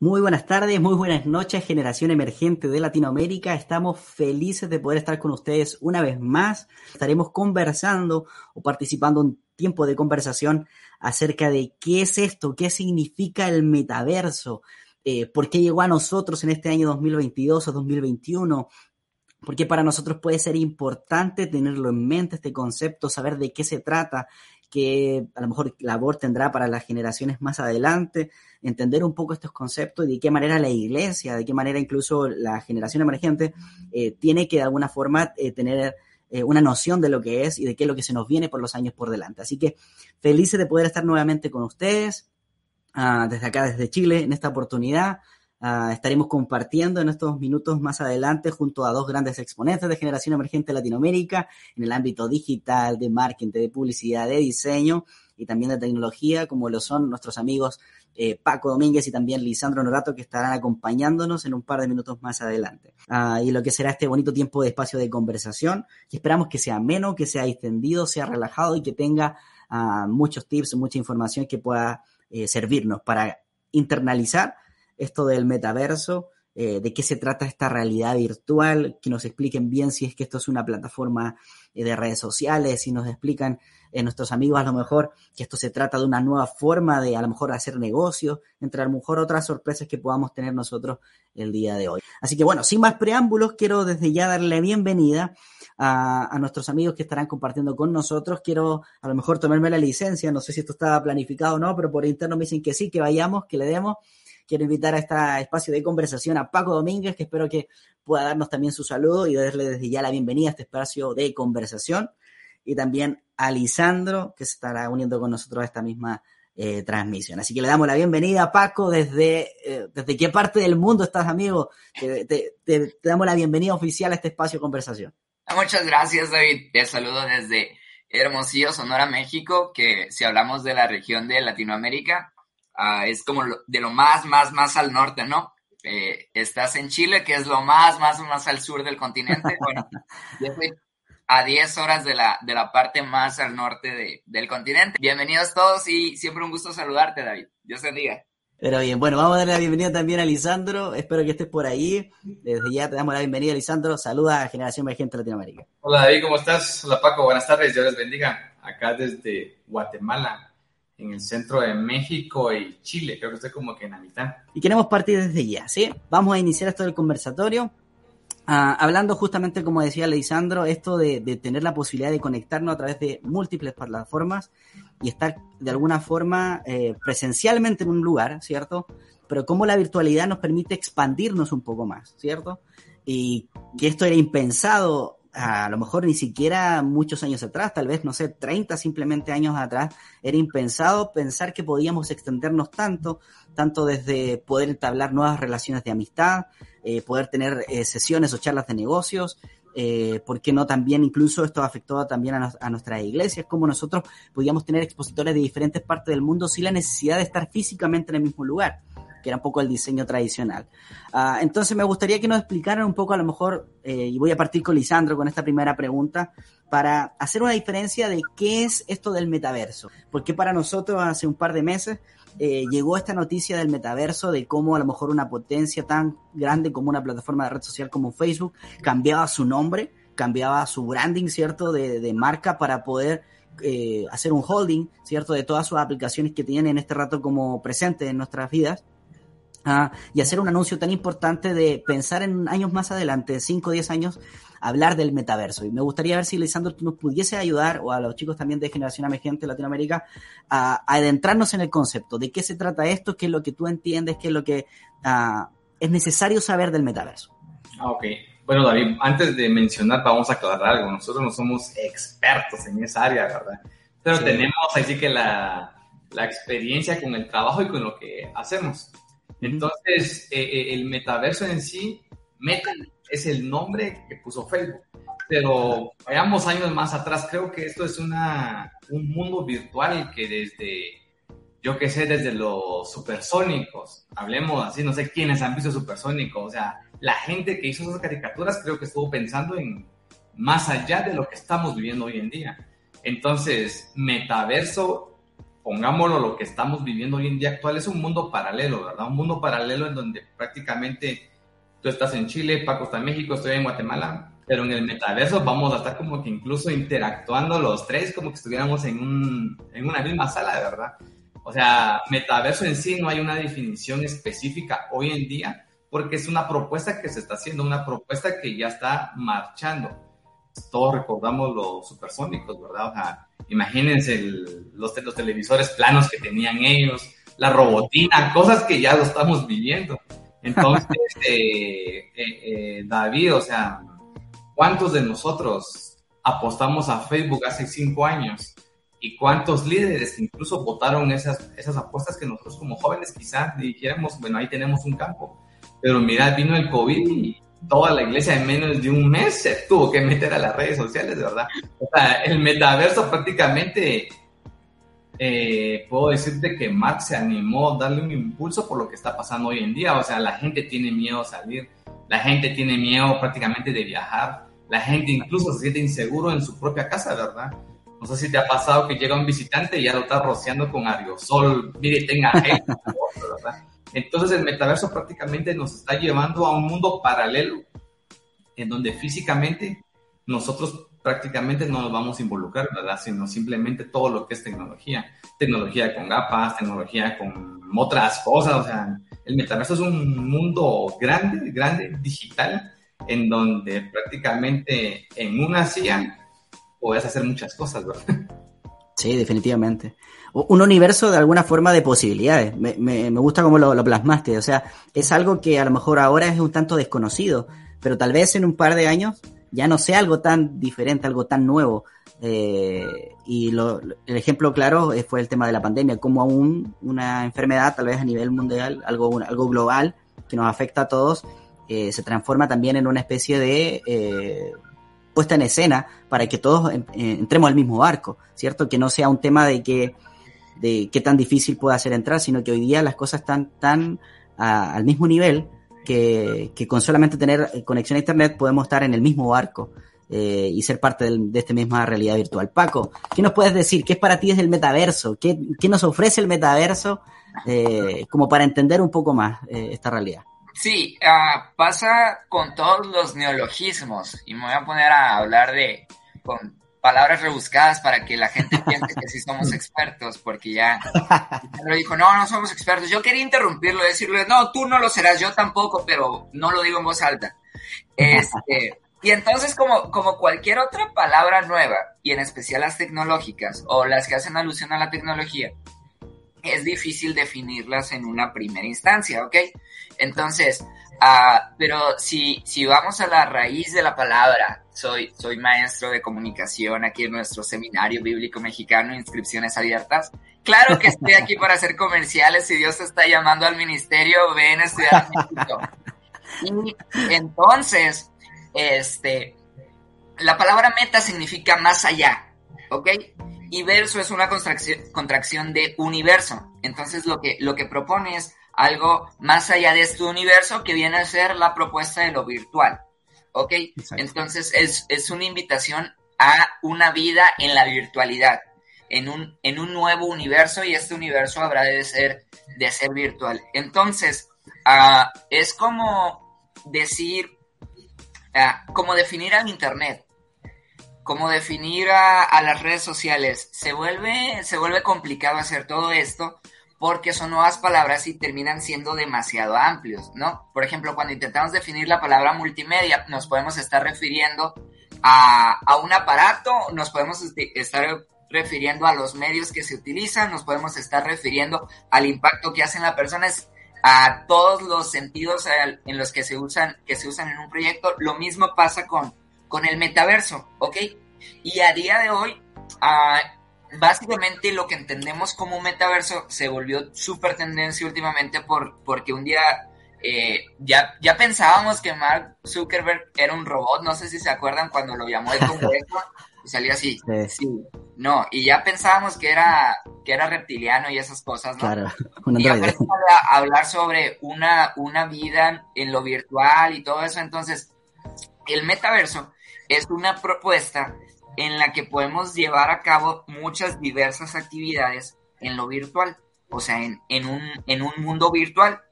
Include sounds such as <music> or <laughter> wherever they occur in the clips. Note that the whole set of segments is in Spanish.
Muy buenas tardes, muy buenas noches, generación emergente de Latinoamérica. Estamos felices de poder estar con ustedes una vez más. Estaremos conversando o participando en tiempo de conversación acerca de qué es esto, qué significa el metaverso, eh, por qué llegó a nosotros en este año 2022 o 2021, porque para nosotros puede ser importante tenerlo en mente, este concepto, saber de qué se trata, que a lo mejor labor tendrá para las generaciones más adelante, entender un poco estos conceptos y de qué manera la iglesia, de qué manera incluso la generación emergente eh, tiene que de alguna forma eh, tener eh, una noción de lo que es y de qué es lo que se nos viene por los años por delante. Así que felices de poder estar nuevamente con ustedes, ah, desde acá, desde Chile, en esta oportunidad. Ah, estaremos compartiendo en estos minutos más adelante junto a dos grandes exponentes de generación emergente Latinoamérica en el ámbito digital, de marketing, de publicidad, de diseño y también de tecnología, como lo son nuestros amigos eh, Paco Domínguez y también Lisandro Norato, que estarán acompañándonos en un par de minutos más adelante. Ah, y lo que será este bonito tiempo de espacio de conversación, que esperamos que sea ameno, que sea extendido, sea relajado y que tenga ah, muchos tips, mucha información que pueda eh, servirnos para internalizar esto del metaverso, eh, de qué se trata esta realidad virtual, que nos expliquen bien si es que esto es una plataforma eh, de redes sociales, si nos explican eh, nuestros amigos a lo mejor que esto se trata de una nueva forma de a lo mejor hacer negocios, entre a lo mejor otras sorpresas que podamos tener nosotros el día de hoy. Así que bueno, sin más preámbulos, quiero desde ya darle bienvenida a, a, nuestros amigos que estarán compartiendo con nosotros. Quiero a lo mejor tomarme la licencia, no sé si esto estaba planificado o no, pero por interno me dicen que sí, que vayamos, que le demos quiero invitar a este espacio de conversación a Paco Domínguez, que espero que pueda darnos también su saludo y darle desde ya la bienvenida a este espacio de conversación. Y también a Lisandro, que se estará uniendo con nosotros a esta misma eh, transmisión. Así que le damos la bienvenida a Paco desde, eh, desde qué parte del mundo estás, amigo. Te, te, te, damos la bienvenida oficial a este espacio de conversación. Muchas gracias, David. Te saludo desde Hermosillo, Sonora, México, que si hablamos de la región de Latinoamérica, uh, es como lo, de lo más, más, más al norte, ¿no? Eh, estás en Chile, que es lo más, más, más al sur del continente. <laughs> Bueno, yo estoy a 10 horas de la, de la parte más al norte de, del continente. Bienvenidos todos y siempre un gusto saludarte, David. Dios te diga. Pero bien, bueno, vamos a darle la bienvenida también a Lisandro. Espero que estés por ahí. Desde ya te damos la bienvenida, Lisandro. Saluda a Generación Emergente Latinoamérica. Hola, David, ¿cómo estás? Hola, Paco, buenas tardes. Dios les bendiga. Acá desde Guatemala, en el centro de México y Chile, creo que estoy como que en la mitad. Y queremos partir desde ya, ¿sí? Vamos a iniciar esto del conversatorio. Uh, hablando justamente, como decía Leisandro, esto de, de, tener la posibilidad de conectarnos a través de múltiples plataformas y estar de alguna forma eh, presencialmente en un lugar, ¿cierto? Pero cómo la virtualidad nos permite expandirnos un poco más, ¿cierto? Y que esto era impensado a lo mejor ni siquiera muchos años atrás, tal vez, no sé, 30 simplemente años atrás, era impensado pensar que podíamos extendernos tanto, tanto desde poder entablar nuevas relaciones de amistad, eh, poder tener eh, sesiones o charlas de negocios, eh, ¿por qué no también incluso esto afectó también a, a nuestras iglesias, como nosotros podíamos tener expositores de diferentes partes del mundo sin la necesidad de estar físicamente en el mismo lugar? Que era un poco el diseño tradicional. Uh, entonces me gustaría que nos explicaran un poco a lo mejor, eh, y voy a partir con Lisandro con esta primera pregunta, para hacer una diferencia de qué es esto del metaverso. Porque para nosotros hace un par de meses eh, llegó esta noticia del metaverso, de cómo a lo mejor una potencia tan grande como una plataforma de red social como Facebook cambiaba su nombre, cambiaba su branding, ¿cierto?, de, de marca para poder eh, hacer un holding, ¿cierto?, de todas sus aplicaciones que tienen en este rato como presentes en nuestras vidas. Uh, y hacer un anuncio tan importante de pensar en años más adelante, 5 o 10 años, hablar del metaverso. Y me gustaría ver si, Lisandro, tú nos pudiese ayudar, o a los chicos también de Generación Emergente Latinoamérica, a, a adentrarnos en el concepto. ¿De qué se trata esto? ¿Qué es lo que tú entiendes? ¿Qué es lo que uh, es necesario saber del metaverso? Ah, ok. Bueno, David, antes de mencionar, vamos a aclarar algo. Nosotros no somos expertos en esa área, ¿verdad? Pero sí. tenemos así que la, la experiencia con el trabajo y con lo que hacemos. Entonces, eh, eh, el metaverso en sí, Meta es el nombre que puso Facebook. Pero veamos años más atrás, creo que esto es una, un mundo virtual que desde, yo qué sé, desde los supersónicos, hablemos así, no sé quiénes han visto supersónicos, o sea, la gente que hizo esas caricaturas creo que estuvo pensando en más allá de lo que estamos viviendo hoy en día. Entonces, metaverso, pongámoslo lo que estamos viviendo hoy en día actual, es un mundo paralelo, ¿verdad? Un mundo paralelo en donde prácticamente tú estás en Chile, Paco está en México, estoy en Guatemala, pero en el metaverso vamos a estar como que incluso interactuando los tres como que estuviéramos en, un, en una misma sala, verdad. O sea, metaverso en sí no hay una definición específica hoy en día porque es una propuesta que se está haciendo, una propuesta que ya está marchando. Todos recordamos los supersónicos, ¿verdad? O sea, imagínense los, los televisores planos que tenían ellos, la robotina, cosas que ya lo estamos viviendo. Entonces, <laughs> eh, eh, eh, David, o sea, ¿Cuántos de nosotros apostamos a Facebook hace cinco años? ¿Y cuántos líderes incluso votaron esas, esas apuestas que nosotros como jóvenes quizás dijéramos, bueno, ahí tenemos un campo? Pero mira, vino el COVID y toda la iglesia en menos de un mes se tuvo que meter a las redes sociales, de verdad. O sea, el metaverso prácticamente, eh, puedo decirte que Mark se animó a darle un impulso por lo que está pasando hoy en día. O sea, la gente tiene miedo a salir, la gente tiene miedo prácticamente de viajar la gente incluso se siente inseguro en su propia casa, ¿verdad? No sé si te ha pasado que llega un visitante y ya lo está rociando con aerosol, mire, tenga gel, ¿verdad? Entonces el metaverso prácticamente nos está llevando a un mundo paralelo en donde físicamente nosotros prácticamente no nos vamos a involucrar, ¿verdad? Sino simplemente todo lo que es tecnología. Tecnología con gafas, tecnología con otras cosas, o sea, el metaverso es un mundo grande, grande, digital, en donde prácticamente en una silla puedes hacer muchas cosas, ¿verdad? Sí, definitivamente. Un universo de alguna forma de posibilidades. Me, me, gusta cómo lo, plasmaste. O sea, es algo que a lo mejor ahora es un tanto desconocido, pero tal vez en un par de años ya no sea algo tan diferente, algo tan nuevo. Eh, y lo, el ejemplo claro fue el tema de la pandemia, como aún una enfermedad, tal vez a nivel mundial, algo, algo global, que nos afecta a todos, eh, se transforma también en una especie de eh, puesta en escena para que todos entremos al mismo barco, ¿cierto? Que no sea un tema de que de qué tan difícil pueda ser entrar, sino que hoy día las cosas están tan al mismo nivel que, con solamente tener conexión a internet podemos estar en el mismo barco eh, y ser parte de esta misma realidad virtual. Paco, ¿qué nos puedes decir? ¿Qué es para ti es el metaverso? ¿Qué, qué nos ofrece el metaverso como para entender un poco más esta realidad? Sí, uh, pasa con todos los neologismos y me voy a poner a hablar de con palabras rebuscadas para que la gente piense que sí somos expertos, porque ya lo dijo, no, no somos expertos. Yo quería interrumpirlo, decirle, no, tú no lo serás, yo tampoco, pero no lo digo en voz alta. Este, y entonces, como, como cualquier otra palabra nueva, y en especial las tecnológicas o las que hacen alusión a la tecnología, es difícil definirlas en una primera instancia, ¿ok? Entonces, uh, pero si, si vamos a la raíz de la palabra, soy, soy maestro de comunicación aquí en nuestro seminario bíblico mexicano, inscripciones abiertas. Claro que estoy aquí para hacer comerciales. Si Dios está llamando al ministerio, ven a estudiar en México. Y entonces, este, la palabra meta significa más allá, ¿ok? Y verso es una contracción, contracción de universo. Entonces lo que, lo que propone es algo más allá de este universo que viene a ser la propuesta de lo virtual. ¿Ok? Entonces es, es, una invitación a una vida en la virtualidad, en un, en un nuevo universo y este universo habrá de ser, de ser virtual. Entonces, uh, es como decir, uh, como definir al Internet como definir a, a, las redes sociales. Se vuelve, se vuelve complicado hacer todo esto porque son nuevas palabras y terminan siendo demasiado amplios, ¿no? Por ejemplo, cuando intentamos definir la palabra multimedia, nos podemos estar refiriendo a, a un aparato, nos podemos este, estar refiriendo a los medios que se utilizan, nos podemos estar refiriendo al impacto que hacen las personas, a todos los sentidos en los que se usan, que se usan en un proyecto. Lo mismo pasa con, con el metaverso, ¿ok? Y a día de hoy, uh, básicamente lo que entendemos como metaverso se volvió súper tendencia últimamente por, porque un día eh, ya, ya pensábamos que Mark Zuckerberg era un robot, no sé si se acuerdan cuando lo llamó el Congreso <laughs> y salió así, sí. no, y ya pensábamos que era, que era reptiliano y esas cosas, ¿no? Claro, <laughs> y a hablar sobre una, una vida en lo virtual y todo eso, entonces, el metaverso es una propuesta en la que podemos llevar a cabo muchas diversas actividades en lo virtual, o sea, en, en, un, en un mundo virtual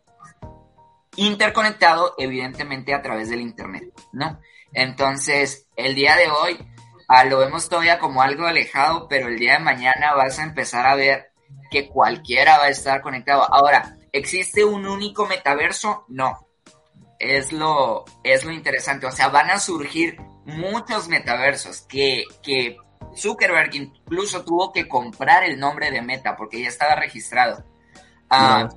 interconectado evidentemente a través del Internet, ¿no? Entonces, el día de hoy ah, lo vemos todavía como algo alejado, pero el día de mañana vas a empezar a ver que cualquiera va a estar conectado. Ahora, ¿existe un único metaverso? No. Es lo, es lo interesante. O sea, van a surgir muchos metaversos que, que Zuckerberg incluso tuvo que comprar el nombre de Meta porque ya estaba registrado. Ah,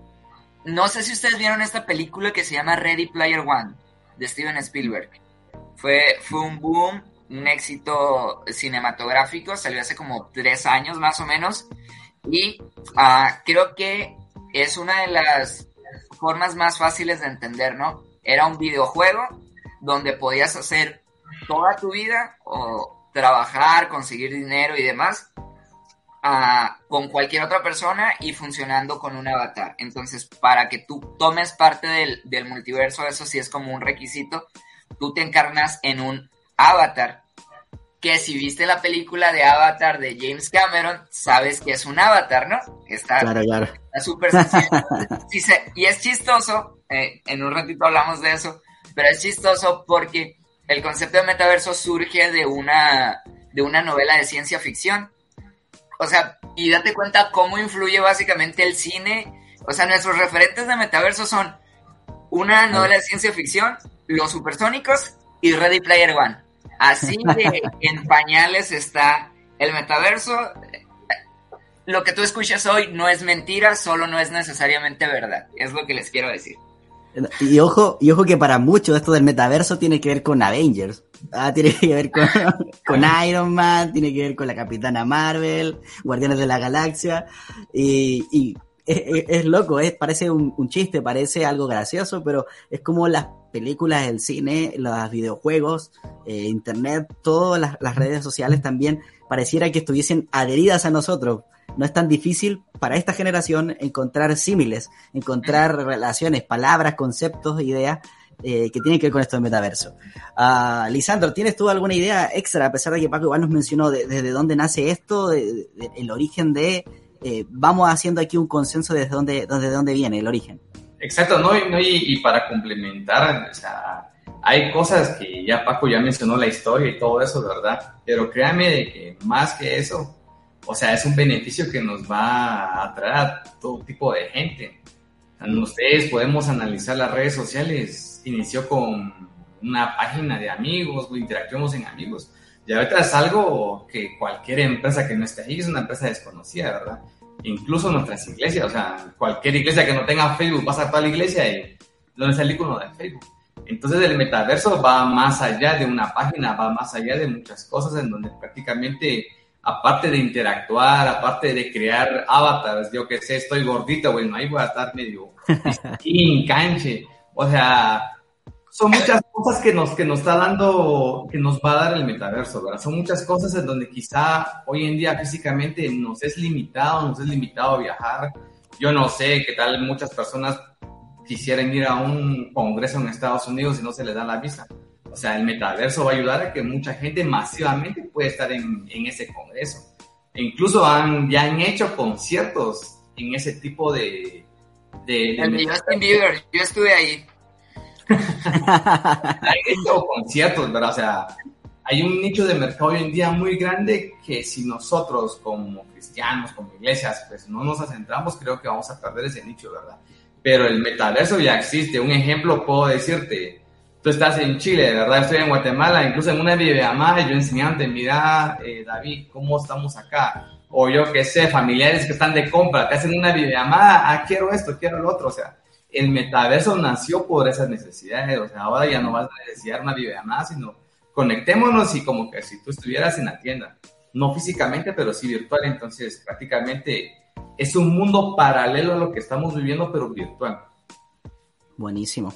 no sé si ustedes vieron esta película que se llama Ready Player One de Steven Spielberg. Fue, fue un boom, un éxito cinematográfico, salió hace como tres años más o menos. Y ah, creo que es una de las formas más fáciles de entender, ¿no? Era un videojuego donde podías hacer toda tu vida o trabajar, conseguir dinero y demás con cualquier otra persona y funcionando con un avatar. Entonces, para que tú tomes parte del, del multiverso, eso sí es como un requisito, tú te encarnas en un avatar que si viste la película de Avatar de James Cameron, sabes que es un avatar, ¿no? Está súper y es chistoso, eh, en un ratito hablamos de eso, pero es chistoso porque el concepto de metaverso surge de una, de una novela de ciencia ficción o sea, y date cuenta cómo influye básicamente el cine. O sea, nuestros referentes de metaverso son una novela de ciencia ficción, Los Supersónicos y Ready Player One. Así de <laughs> en pañales está el metaverso. Lo que tú escuchas hoy no es mentira, solo no es necesariamente verdad. Es lo que les quiero decir. Y ojo, y ojo que para muchos esto del metaverso tiene que ver con Avengers. Ah, tiene que ver con, <laughs> con, Iron Man, tiene que ver con la Capitana Marvel, Guardianes de la Galaxia. Y, y es, loco, es, parece un, un, chiste, parece algo gracioso, pero es como las películas, el cine, los videojuegos, eh, internet, todas las, las redes sociales también pareciera que estuviesen adheridas a nosotros no es tan difícil para esta generación encontrar símiles, encontrar relaciones, palabras, conceptos, ideas eh, que tienen que ver con esto del metaverso. Uh, Lisandro, ¿tienes tú alguna idea extra, a pesar de que Paco igual nos mencionó desde dónde nace esto, el origen de, eh, vamos haciendo aquí un consenso desde dónde, desde dónde viene el origen? Exacto, ¿no? Y, y para complementar, o sea, hay cosas que ya Paco ya mencionó la historia y todo eso, ¿verdad? Pero créame de que más que eso, o sea, es un beneficio que nos va a traer a todo tipo de gente. Ustedes podemos analizar las redes sociales. Inició con una página de amigos, interactuamos en amigos. Y ahorita es algo que cualquier empresa que no esté ahí es una empresa desconocida, ¿verdad? Incluso nuestras iglesias, o sea, cualquier iglesia que no tenga Facebook pasa a toda la iglesia y donde está el icono de Facebook. Entonces el metaverso va más allá de una página, va más allá de muchas cosas en donde prácticamente aparte de interactuar, aparte de crear avatars, yo que sé, estoy gordito, bueno, ahí voy a estar medio <laughs> en canche. O sea, son muchas cosas que nos, que nos está dando, que nos va a dar el metaverso, ¿verdad? Son muchas cosas en donde quizá hoy en día físicamente nos es limitado, nos es limitado a viajar. Yo no sé qué tal muchas personas quisieran ir a un congreso en Estados Unidos y no se les da la visa. O sea, el metaverso va a ayudar a que mucha gente masivamente pueda estar en, en ese congreso. E incluso han, ya han hecho conciertos en ese tipo de... de, yo estuve ahí. <laughs> han hecho conciertos, ¿verdad? O sea, hay un nicho de mercado hoy en día muy grande que si nosotros como cristianos, como iglesias, pues no nos centramos, creo que vamos a perder ese nicho, ¿verdad? Pero el metaverso ya existe. Un ejemplo puedo decirte, tú estás en Chile, ¿verdad? Estoy en Guatemala, incluso en una videollamada yo enseñante, mira, eh, David, ¿cómo estamos acá? O yo qué sé, familiares que están de compra, te hacen una videollamada, ah, quiero esto, quiero lo otro, o sea, el metaverso nació por esas necesidades, o sea, ahora ya no vas a necesitar una videollamada, sino conectémonos y como que si tú estuvieras en la tienda. no físicamente, pero sí virtual. Entonces, prácticamente es un mundo paralelo a lo que estamos viviendo, pero virtual. Buenísimo.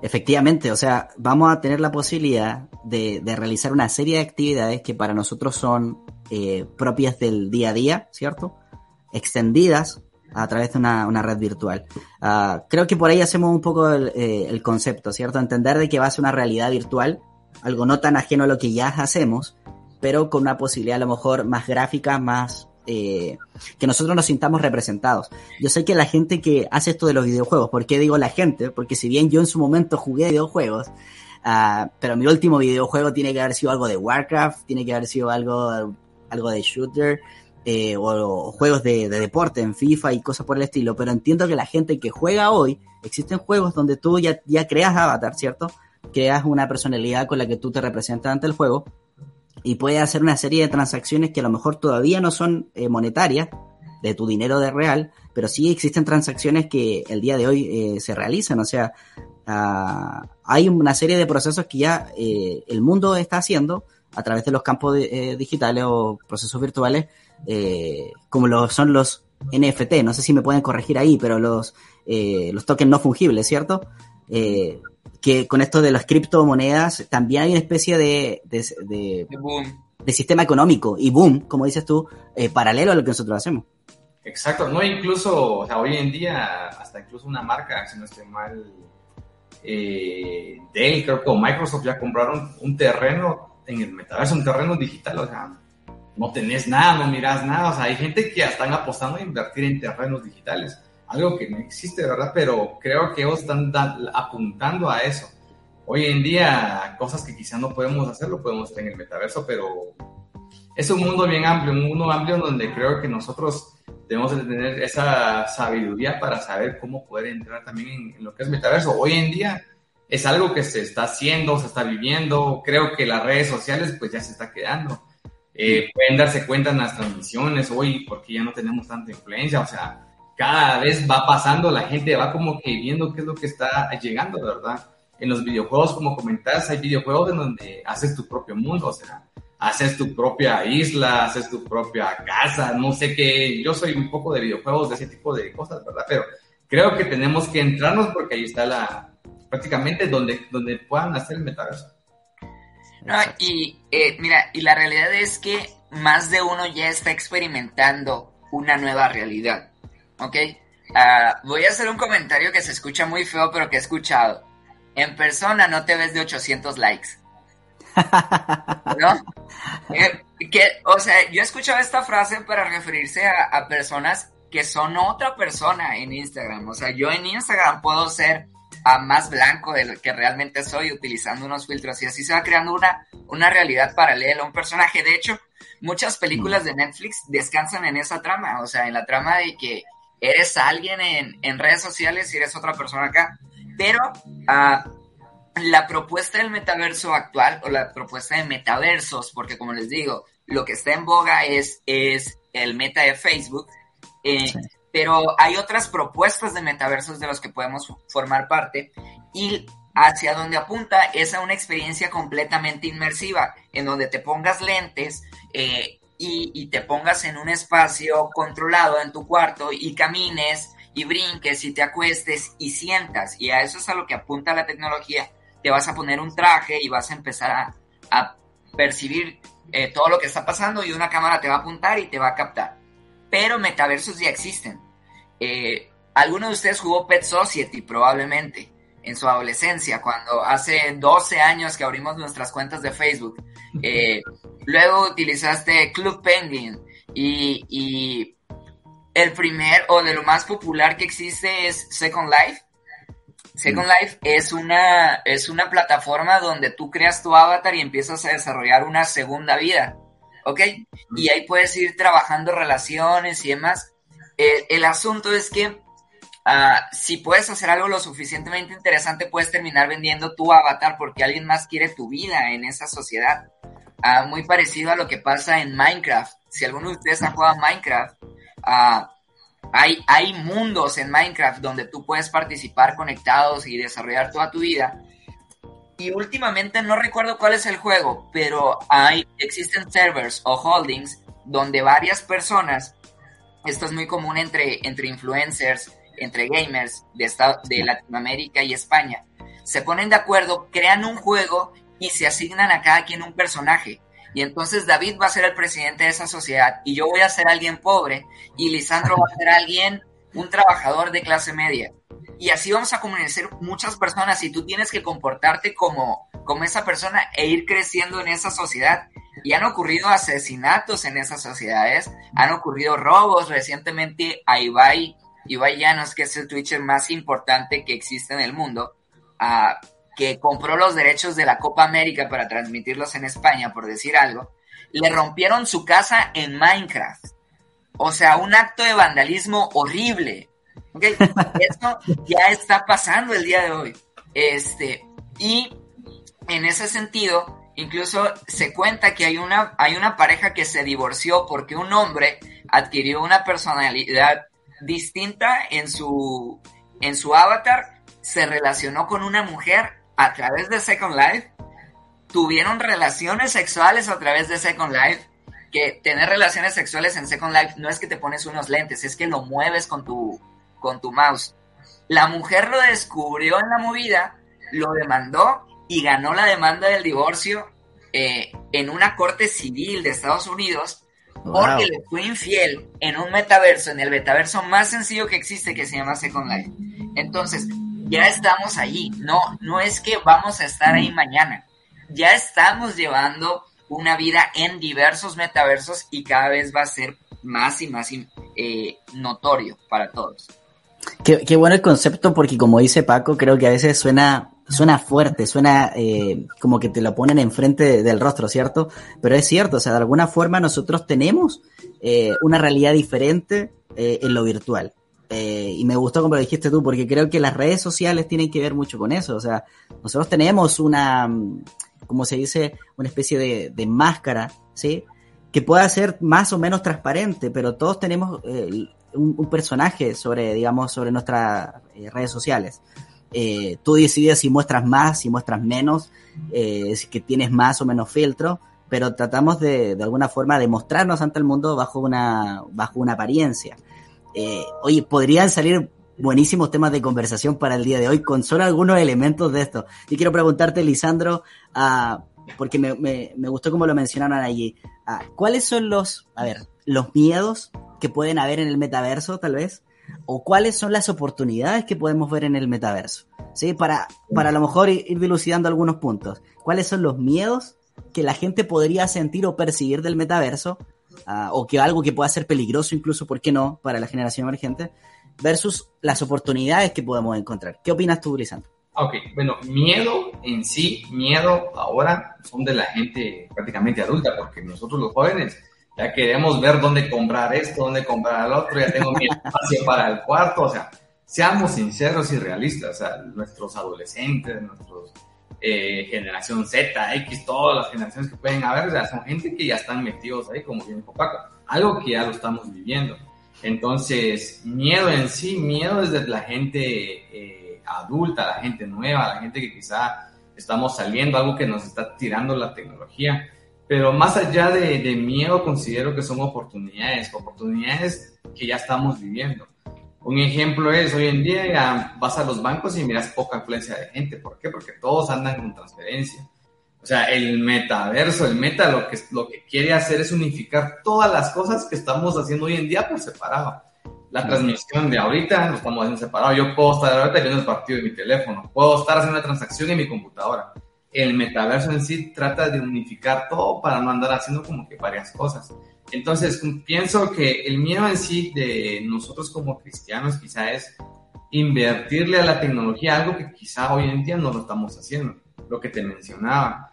Efectivamente, o sea, vamos a tener la posibilidad de, realizar una serie de actividades que para nosotros son eh, propias del día a día, ¿cierto? Extendidas a través de una, red virtual. Ah, creo que por ahí hacemos un poco eh, el, concepto, ¿cierto? Entender de que va a ser una realidad virtual, algo no tan ajeno a lo que ya hacemos, pero con una posibilidad a lo mejor más gráfica, más eh, que nosotros nos sintamos representados. Yo sé que la gente que hace esto de los videojuegos, ¿por qué digo la gente? Porque si bien yo en su momento jugué videojuegos, uh, pero mi último videojuego tiene que haber sido algo de Warcraft, tiene que haber sido algo, algo de shooter, eh, o, juegos de, deporte en FIFA y cosas por el estilo, pero entiendo que la gente que juega hoy, existen juegos donde tú ya, ya creas avatar, ¿cierto? Creas una personalidad con la que tú te representas ante el juego, y puedes hacer una serie de transacciones que a lo mejor todavía no son eh, monetarias de tu dinero de real, pero sí existen transacciones que el día de hoy eh, se realizan. O sea, uh, hay una serie de procesos que ya eh, el mundo está haciendo a través de los campos de, digitales o procesos virtuales, como lo son los NFT. No sé si me pueden corregir ahí, pero los, los tokens no fungibles, ¿cierto? Que con esto de las criptomonedas también hay una especie de, de, de, sistema económico y boom, como dices tú, eh, paralelo a lo que nosotros hacemos. Exacto, no incluso, o sea, hoy en día, hasta incluso una marca, si no estoy mal, eh, Dell, creo que o Microsoft ya compraron un terreno en el metaverso, un terreno digital, o sea, no tenés nada, no mirás nada, o sea, hay gente que ya están apostando a invertir en terrenos digitales algo que no existe, ¿verdad? Pero creo que ellos están apuntando a eso. Hoy en día, cosas que quizás no podemos hacer, lo podemos hacer en el metaverso, pero es un mundo bien amplio, un mundo amplio donde creo que nosotros debemos de tener esa sabiduría para saber cómo poder entrar también en, lo que es metaverso. Hoy en día es algo que se está haciendo, se está viviendo. Creo que las redes sociales pues ya se está quedando. Eh, pueden darse cuenta en las transmisiones hoy porque ya no tenemos tanta influencia. O sea, cada vez va pasando, la gente va como que viendo qué es lo que está llegando, ¿verdad? En los videojuegos, como comentas, hay videojuegos en donde haces tu propio mundo, o sea, haces tu propia isla, haces tu propia casa, no sé qué, yo soy un poco de videojuegos, de ese tipo de cosas, ¿verdad? Pero creo que tenemos que entrarnos porque ahí está la, prácticamente donde, donde puedan hacer el metaverso. No, y eh, mira, y la realidad es que más de uno ya está experimentando una nueva realidad. ¿Ok? Ah, voy a hacer un comentario que se escucha muy feo, pero que he escuchado. En persona no te ves de 800 likes. <laughs> ¿No? Eh, que, o sea, yo he escuchado esta frase para referirse a, personas que son otra persona en Instagram. O sea, yo en Instagram puedo ser a más blanco de lo que realmente soy utilizando unos filtros y así se va creando una, una realidad paralela, un personaje. De hecho, muchas películas de Netflix descansan en esa trama, o sea, en la trama de que eres alguien en, redes sociales y eres otra persona acá. Pero ah, la propuesta del metaverso actual o la propuesta de metaversos, porque como les digo, lo que está en boga es, es el meta de Facebook, eh, pero hay otras propuestas de metaversos de los que podemos formar parte y hacia donde apunta es a una experiencia completamente inmersiva, en donde te pongas lentes, eh, y, te pongas en un espacio controlado en tu cuarto y camines y brinques y te acuestes y sientas. Y a eso es a lo que apunta la tecnología. Te vas a poner un traje y vas a empezar a, a percibir eh, todo lo que está pasando y una cámara te va a apuntar y te va a captar. Pero metaversos ya existen. Eh, ¿Alguno de ustedes jugó Pet Society? Probablemente en su adolescencia, cuando hace 12 años que abrimos nuestras cuentas de Facebook. Eh, luego utilizaste Club Penguin y, el primer o de lo más popular que existe es Second Life. Second. Life es una, es una plataforma donde tú creas tu avatar y empiezas a desarrollar una segunda vida. ¿Ok? Y ahí puedes ir trabajando relaciones y demás. el asunto es que Ah, si puedes hacer algo lo suficientemente interesante, puedes terminar vendiendo tu avatar porque alguien más quiere tu vida en esa sociedad. Ah, muy parecido a lo que pasa en Minecraft. Si alguno de ustedes ha jugado Minecraft, ah, hay, hay mundos en Minecraft donde tú puedes participar conectados y desarrollar toda tu vida. y últimamente no recuerdo cuál es el juego, pero hay, existen servers o holdings donde varias personas, esto es muy común entre, entre influencers, entre gamers de, de Latinoamérica y España, se ponen de acuerdo, crean un juego y se asignan a cada quien un personaje. Y entonces David va a ser el presidente de esa sociedad y yo voy a ser alguien pobre y Lisandro va a ser alguien, un trabajador de clase media. Y así vamos a conocer muchas personas y tú tienes que comportarte como, como esa persona e ir creciendo en esa sociedad. Y han ocurrido asesinatos en esas sociedades, han ocurrido robos recientemente a Ibai, Ibai Llanos, que es el Twitcher más importante que existe en el mundo, a que compró los derechos de la Copa América para transmitirlos en España, por decir algo, le rompieron su casa en Minecraft. O sea, un acto de vandalismo horrible. ¿okay? <laughs> Esto ya está pasando el día de hoy. Este, y en ese sentido, incluso se cuenta que hay una, hay una pareja que se divorció porque un hombre adquirió una personalidad distinta en su, en su avatar, se relacionó con una mujer a través de Second Life, tuvieron relaciones sexuales a través de Second Life, que tener relaciones sexuales en Second Life no es que te pones unos lentes, es que lo mueves con tu, con tu mouse. La mujer lo descubrió en la movida, lo demandó y ganó la demanda del divorcio eh, en una corte civil de Estados Unidos porque le fue infiel en un metaverso, en el metaverso más sencillo que existe que se llama Second Life. Entonces, ya estamos allí. No, no es que vamos a estar ahí mañana. Ya estamos llevando una vida en diversos metaversos y cada vez va a ser más y más eh, notorio para todos. Qué, bueno el concepto porque como dice Paco, creo que a veces suena, suena fuerte, suena eh, como que te lo ponen enfrente del rostro, ¿cierto? Pero es cierto, o sea, de alguna forma nosotros tenemos eh, una realidad diferente en lo virtual. Eh, y me gustó como lo dijiste tú, porque creo que las redes sociales tienen que ver mucho con eso. O sea, nosotros tenemos una, como se dice, una especie de, máscara, ¿sí? Que pueda ser más o menos transparente, pero todos tenemos eh, un, personaje sobre, digamos, sobre nuestras eh, redes sociales. Tú decides si muestras más, si muestras menos, si que tienes más o menos filtro, pero tratamos de, de alguna forma de mostrarnos ante el mundo bajo una, bajo una apariencia. Eh, oye, podrían salir buenísimos temas de conversación para el día de hoy con solo algunos elementos de esto. Y quiero preguntarte, Lisandro, ah, porque me, gustó como lo mencionaron allí, ah, ¿cuáles son los, a ver, los miedos que pueden haber en el metaverso, tal vez? ¿O cuáles son las oportunidades que podemos ver en el metaverso? ¿Sí? Para, para a lo mejor ir dilucidando algunos puntos. ¿Cuáles son los miedos que la gente podría sentir o percibir del metaverso Ah, o que algo que pueda ser peligroso incluso, ¿por qué no?, para la generación emergente, versus las oportunidades que podemos encontrar. ¿Qué opinas tú, Lisandro? Ok, bueno, miedo en sí, miedo ahora son de la gente prácticamente adulta, porque nosotros los jóvenes ya queremos ver dónde comprar esto, dónde comprar el otro, ya tengo mi <laughs> espacio para el cuarto, o sea, seamos sinceros y realistas, o sea, nuestros adolescentes, nuestros eh, generación Z, X, todas las generaciones que pueden haber, o son gente que ya están metidos ahí, como bien dijo Paco, algo que ya lo estamos viviendo. Entonces, miedo en sí, miedo desde la gente eh, adulta, la gente nueva, la gente que quizá estamos saliendo, algo que nos está tirando la tecnología. Pero más allá de, de miedo, considero que son oportunidades, oportunidades que ya estamos viviendo. Un ejemplo es, hoy en día ya vas a los bancos y miras poca influencia de gente. ¿Por qué? Porque todos andan con transferencia. O sea, el metaverso, el meta lo que, lo que quiere hacer es unificar todas las cosas que estamos haciendo hoy en día por separado. La transmisión de ahorita lo estamos haciendo separado. Yo puedo estar ahorita viendo el partido en mi teléfono, puedo estar haciendo una transacción en mi computadora. El metaverso en sí trata de unificar todo para no andar haciendo como que varias cosas. Entonces, pienso que el miedo en sí de nosotros como cristianos quizá es invertirle a la tecnología algo que quizá hoy en día no lo estamos haciendo. Lo que te mencionaba.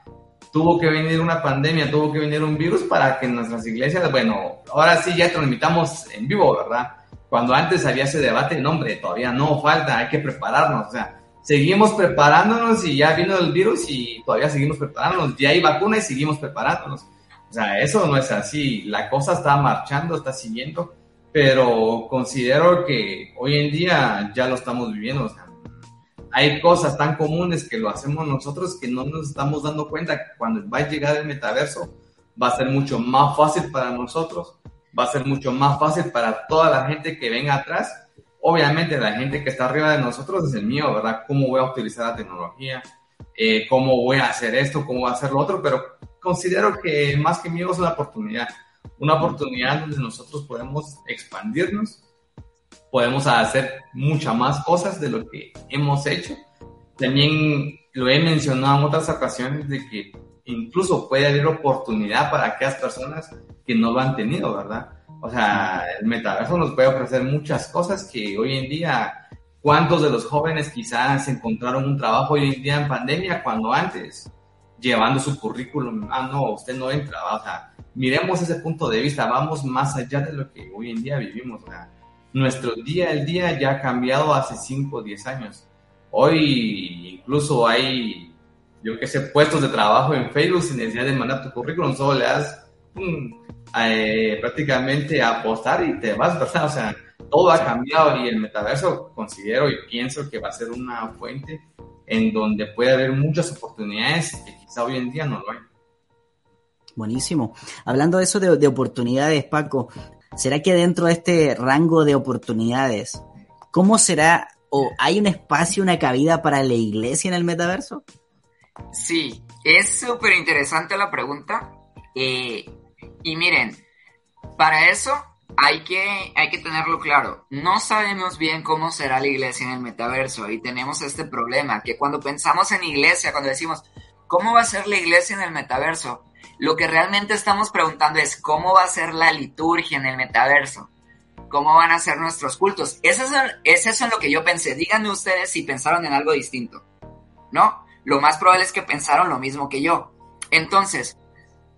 Tuvo que venir una pandemia, tuvo que venir un virus para que nuestras iglesias, bueno, ahora sí ya transmitamos en vivo, ¿verdad? Cuando antes había ese debate, no, hombre, todavía no falta, hay que prepararnos. O sea, seguimos preparándonos y ya vino el virus y todavía seguimos preparándonos. Ya hay vacuna y seguimos preparándonos. O sea, eso no es así. La cosa está marchando, está siguiendo, pero considero que hoy en día ya lo estamos viviendo. O sea, hay cosas tan comunes que lo hacemos nosotros que no nos estamos dando cuenta que cuando va a llegar el metaverso va a ser mucho más fácil para nosotros, va a ser mucho más fácil para toda la gente que venga atrás. Obviamente la gente que está arriba de nosotros es el mío, ¿verdad? ¿Cómo voy a utilizar la tecnología? Eh, ¿Cómo voy a hacer esto? ¿Cómo voy a hacer lo otro? Pero considero que más que mío es una oportunidad. Una oportunidad donde nosotros podemos expandirnos, podemos hacer muchas más cosas de lo que hemos hecho. También lo he mencionado en otras ocasiones de que incluso puede haber oportunidad para aquellas personas que no lo han tenido, ¿verdad? O sea, el metaverso nos puede ofrecer muchas cosas que hoy en día, ¿cuántos de los jóvenes quizás encontraron un trabajo hoy en día en pandemia cuando antes, llevando su currículum, ah, no, usted no entra, o sea, miremos ese punto de vista, vamos más allá de lo que hoy en día vivimos, nuestro día al día ya ha cambiado hace 5 o 10 años. Hoy incluso hay yo que sé, puestos de trabajo en Facebook sin necesidad de mandar tu currículum, solo le das eh, prácticamente a apostar y te vas, ¿verdad? O sea, todo ha cambiado y el metaverso considero y pienso que va a ser una fuente en donde puede haber muchas oportunidades que quizá hoy en día no lo hay. Buenísimo. Hablando de eso de, de oportunidades, Paco, ¿será que dentro de este rango de oportunidades, cómo será o hay un espacio, una cabida para la iglesia en el metaverso? Sí, es súper interesante la pregunta. Eh, y miren, para eso hay que, hay que tenerlo claro. No sabemos bien cómo será la iglesia en el metaverso y tenemos este problema que cuando pensamos en iglesia, cuando decimos, ¿cómo va a ser la iglesia en el metaverso? Lo que realmente estamos preguntando es cómo va a ser la liturgia en el metaverso. ¿Cómo van a ser nuestros cultos? Eso es, es eso en lo que yo pensé. Díganme ustedes si pensaron en algo distinto. ¿No? lo más probable es que pensaron lo mismo que yo. Entonces,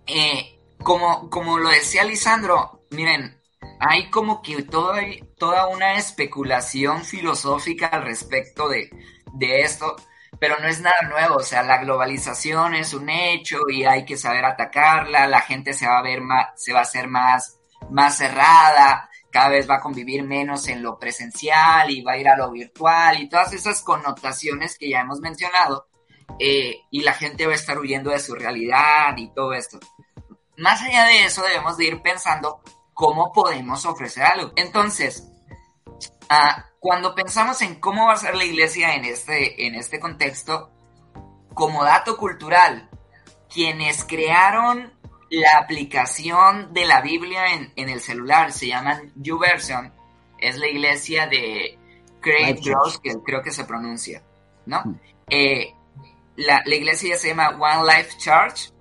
eh, como, como lo decía Lisandro, miren, hay como que toda, toda una especulación filosófica al respecto de, de esto, pero no es nada nuevo, o sea, la globalización es un hecho y hay que saber atacarla, la gente se va a ver más, se va a hacer más, más cerrada, cada vez va a convivir menos en lo presencial y va a ir a lo virtual y todas esas connotaciones que ya hemos mencionado, eh, y la gente va a estar huyendo de su realidad y todo esto. Más allá de eso, debemos de ir pensando cómo podemos ofrecer algo. Entonces, ah, cuando pensamos en cómo va a ser la iglesia en este, en este contexto, como dato cultural, quienes crearon la aplicación de la Biblia en, en el celular se llaman YouVersion, es la iglesia de Craig Gross, que creo que se pronuncia, ¿no? Mm. Eh, la, iglesia se llama One Life Church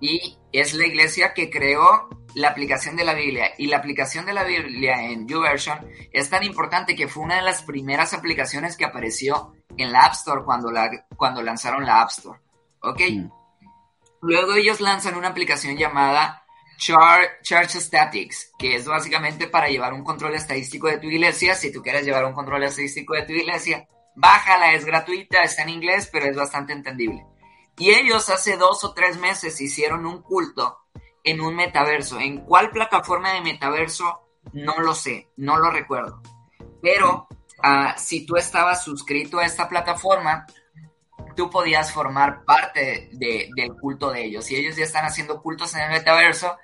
y es la iglesia que creó la aplicación de la Biblia. Y la aplicación de la Biblia en YouVersion es tan importante que fue una de las primeras aplicaciones que apareció en la App Store cuando, la, cuando lanzaron la App Store. ¿Ok? Mm. Luego ellos lanzan una aplicación llamada Church Statics, que es básicamente para llevar un control estadístico de tu iglesia. Si tú quieres llevar un control estadístico de tu iglesia, Bájala, es gratuita, está en inglés, pero es bastante entendible. Y ellos hace dos o tres meses hicieron un culto en un metaverso. ¿En cuál plataforma de metaverso? No lo sé, no lo recuerdo. Pero uh, si tú estabas suscrito a esta plataforma, tú podías formar parte de, del culto de ellos. Y ellos ya están haciendo cultos en el metaverso.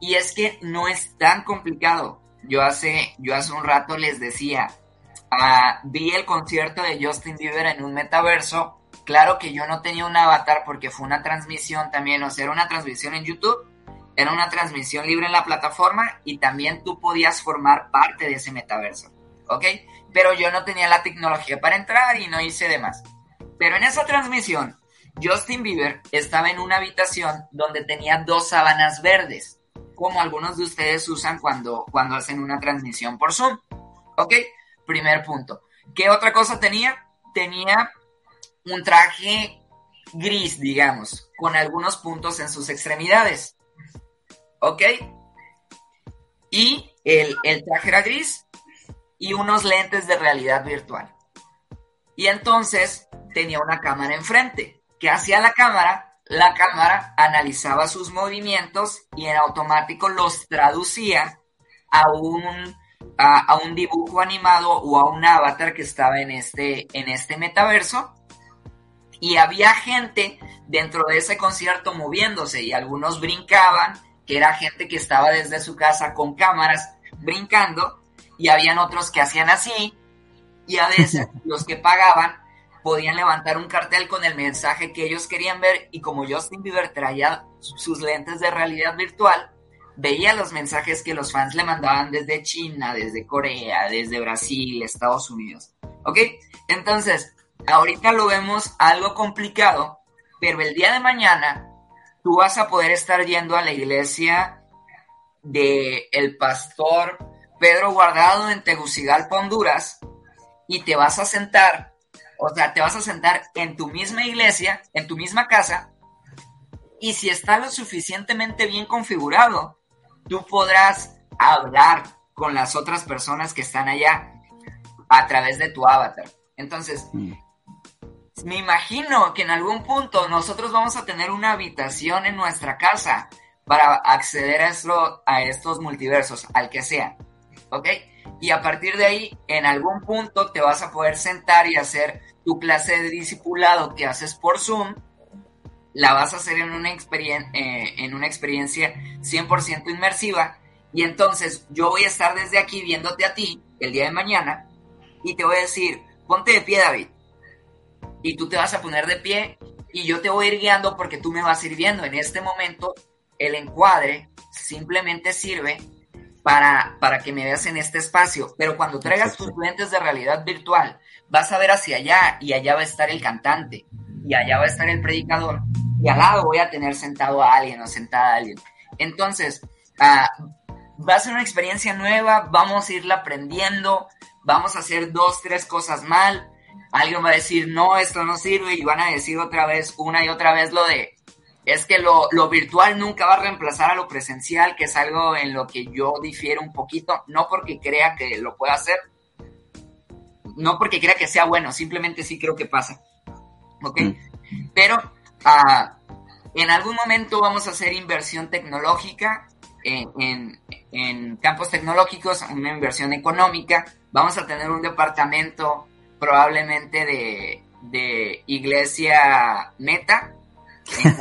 Y es que no es tan complicado. Yo hace, yo hace un rato les decía, Ah, vi el concierto de Justin Bieber en un metaverso. Claro que yo no tenía un avatar porque fue una transmisión también, o sea, era una transmisión en YouTube, era una transmisión libre en la plataforma y también tú podías formar parte de ese metaverso, ¿ok? Pero yo no tenía la tecnología para entrar y no hice demás. Pero en esa transmisión, Justin Bieber estaba en una habitación donde tenía dos sábanas verdes, como algunos de ustedes usan cuando, cuando hacen una transmisión por Zoom, ¿ok? Primer punto. ¿Qué otra cosa tenía? Tenía un traje gris, digamos, con algunos puntos en sus extremidades. ¿Ok? Y el, el traje era gris y unos lentes de realidad virtual. Y entonces tenía una cámara enfrente. ¿Qué hacía la cámara? La cámara analizaba sus movimientos y en automático los traducía a un a, un dibujo animado o a un avatar que estaba en este, en este metaverso. Y había gente dentro de ese concierto moviéndose y algunos brincaban, que era gente que estaba desde su casa con cámaras brincando, y habían otros que hacían así, y a veces <laughs> los que pagaban podían levantar un cartel con el mensaje que ellos querían ver y como Justin Bieber traía sus lentes de realidad virtual, veía los mensajes que los fans le mandaban desde China, desde Corea, desde Brasil, Estados Unidos. ¿Ok? Entonces, ahorita lo vemos algo complicado, pero el día de mañana tú vas a poder estar yendo a la iglesia de el pastor Pedro Guardado en Tegucigalpa, Honduras, y te vas a sentar, o sea, te vas a sentar en tu misma iglesia, en tu misma casa, y si está lo suficientemente bien configurado, tú podrás hablar con las otras personas que están allá a través de tu avatar. Entonces, mm. Me imagino que en algún punto nosotros vamos a tener una habitación en nuestra casa para acceder a, a estos multiversos, al que sea. ¿Ok? Y a partir de ahí, en algún punto te vas a poder sentar y hacer tu clase de discipulado que haces por Zoom la vas a hacer en una, eh, en una experiencia 100% inmersiva y entonces yo voy a estar desde aquí viéndote a ti el día de mañana y te voy a decir, ponte de pie David. Y tú te vas a poner de pie y yo te voy a ir guiando porque tú me vas a ir viendo. En este momento el encuadre simplemente sirve para, para que me veas en este espacio, pero cuando traigas tus lentes de realidad virtual, vas a ver hacia allá y allá va a estar el cantante y allá va a estar el predicador y al lado voy a tener sentado a alguien o sentada a alguien. Entonces, ah, va a ser una experiencia nueva, vamos a irla aprendiendo, vamos a hacer dos, tres cosas mal, alguien va a decir, no, esto no sirve, y van a decir otra vez, una y otra vez lo de, es que lo, lo virtual nunca va a reemplazar a lo presencial, que es algo en lo que yo difiero un poquito, no porque crea que lo pueda hacer, no porque crea que sea bueno, simplemente sí creo que pasa. ¿Ok? Mm. Pero en algún momento vamos a hacer inversión tecnológica en, campos tecnológicos, una inversión económica. Vamos a tener un departamento probablemente de, iglesia meta, <laughs>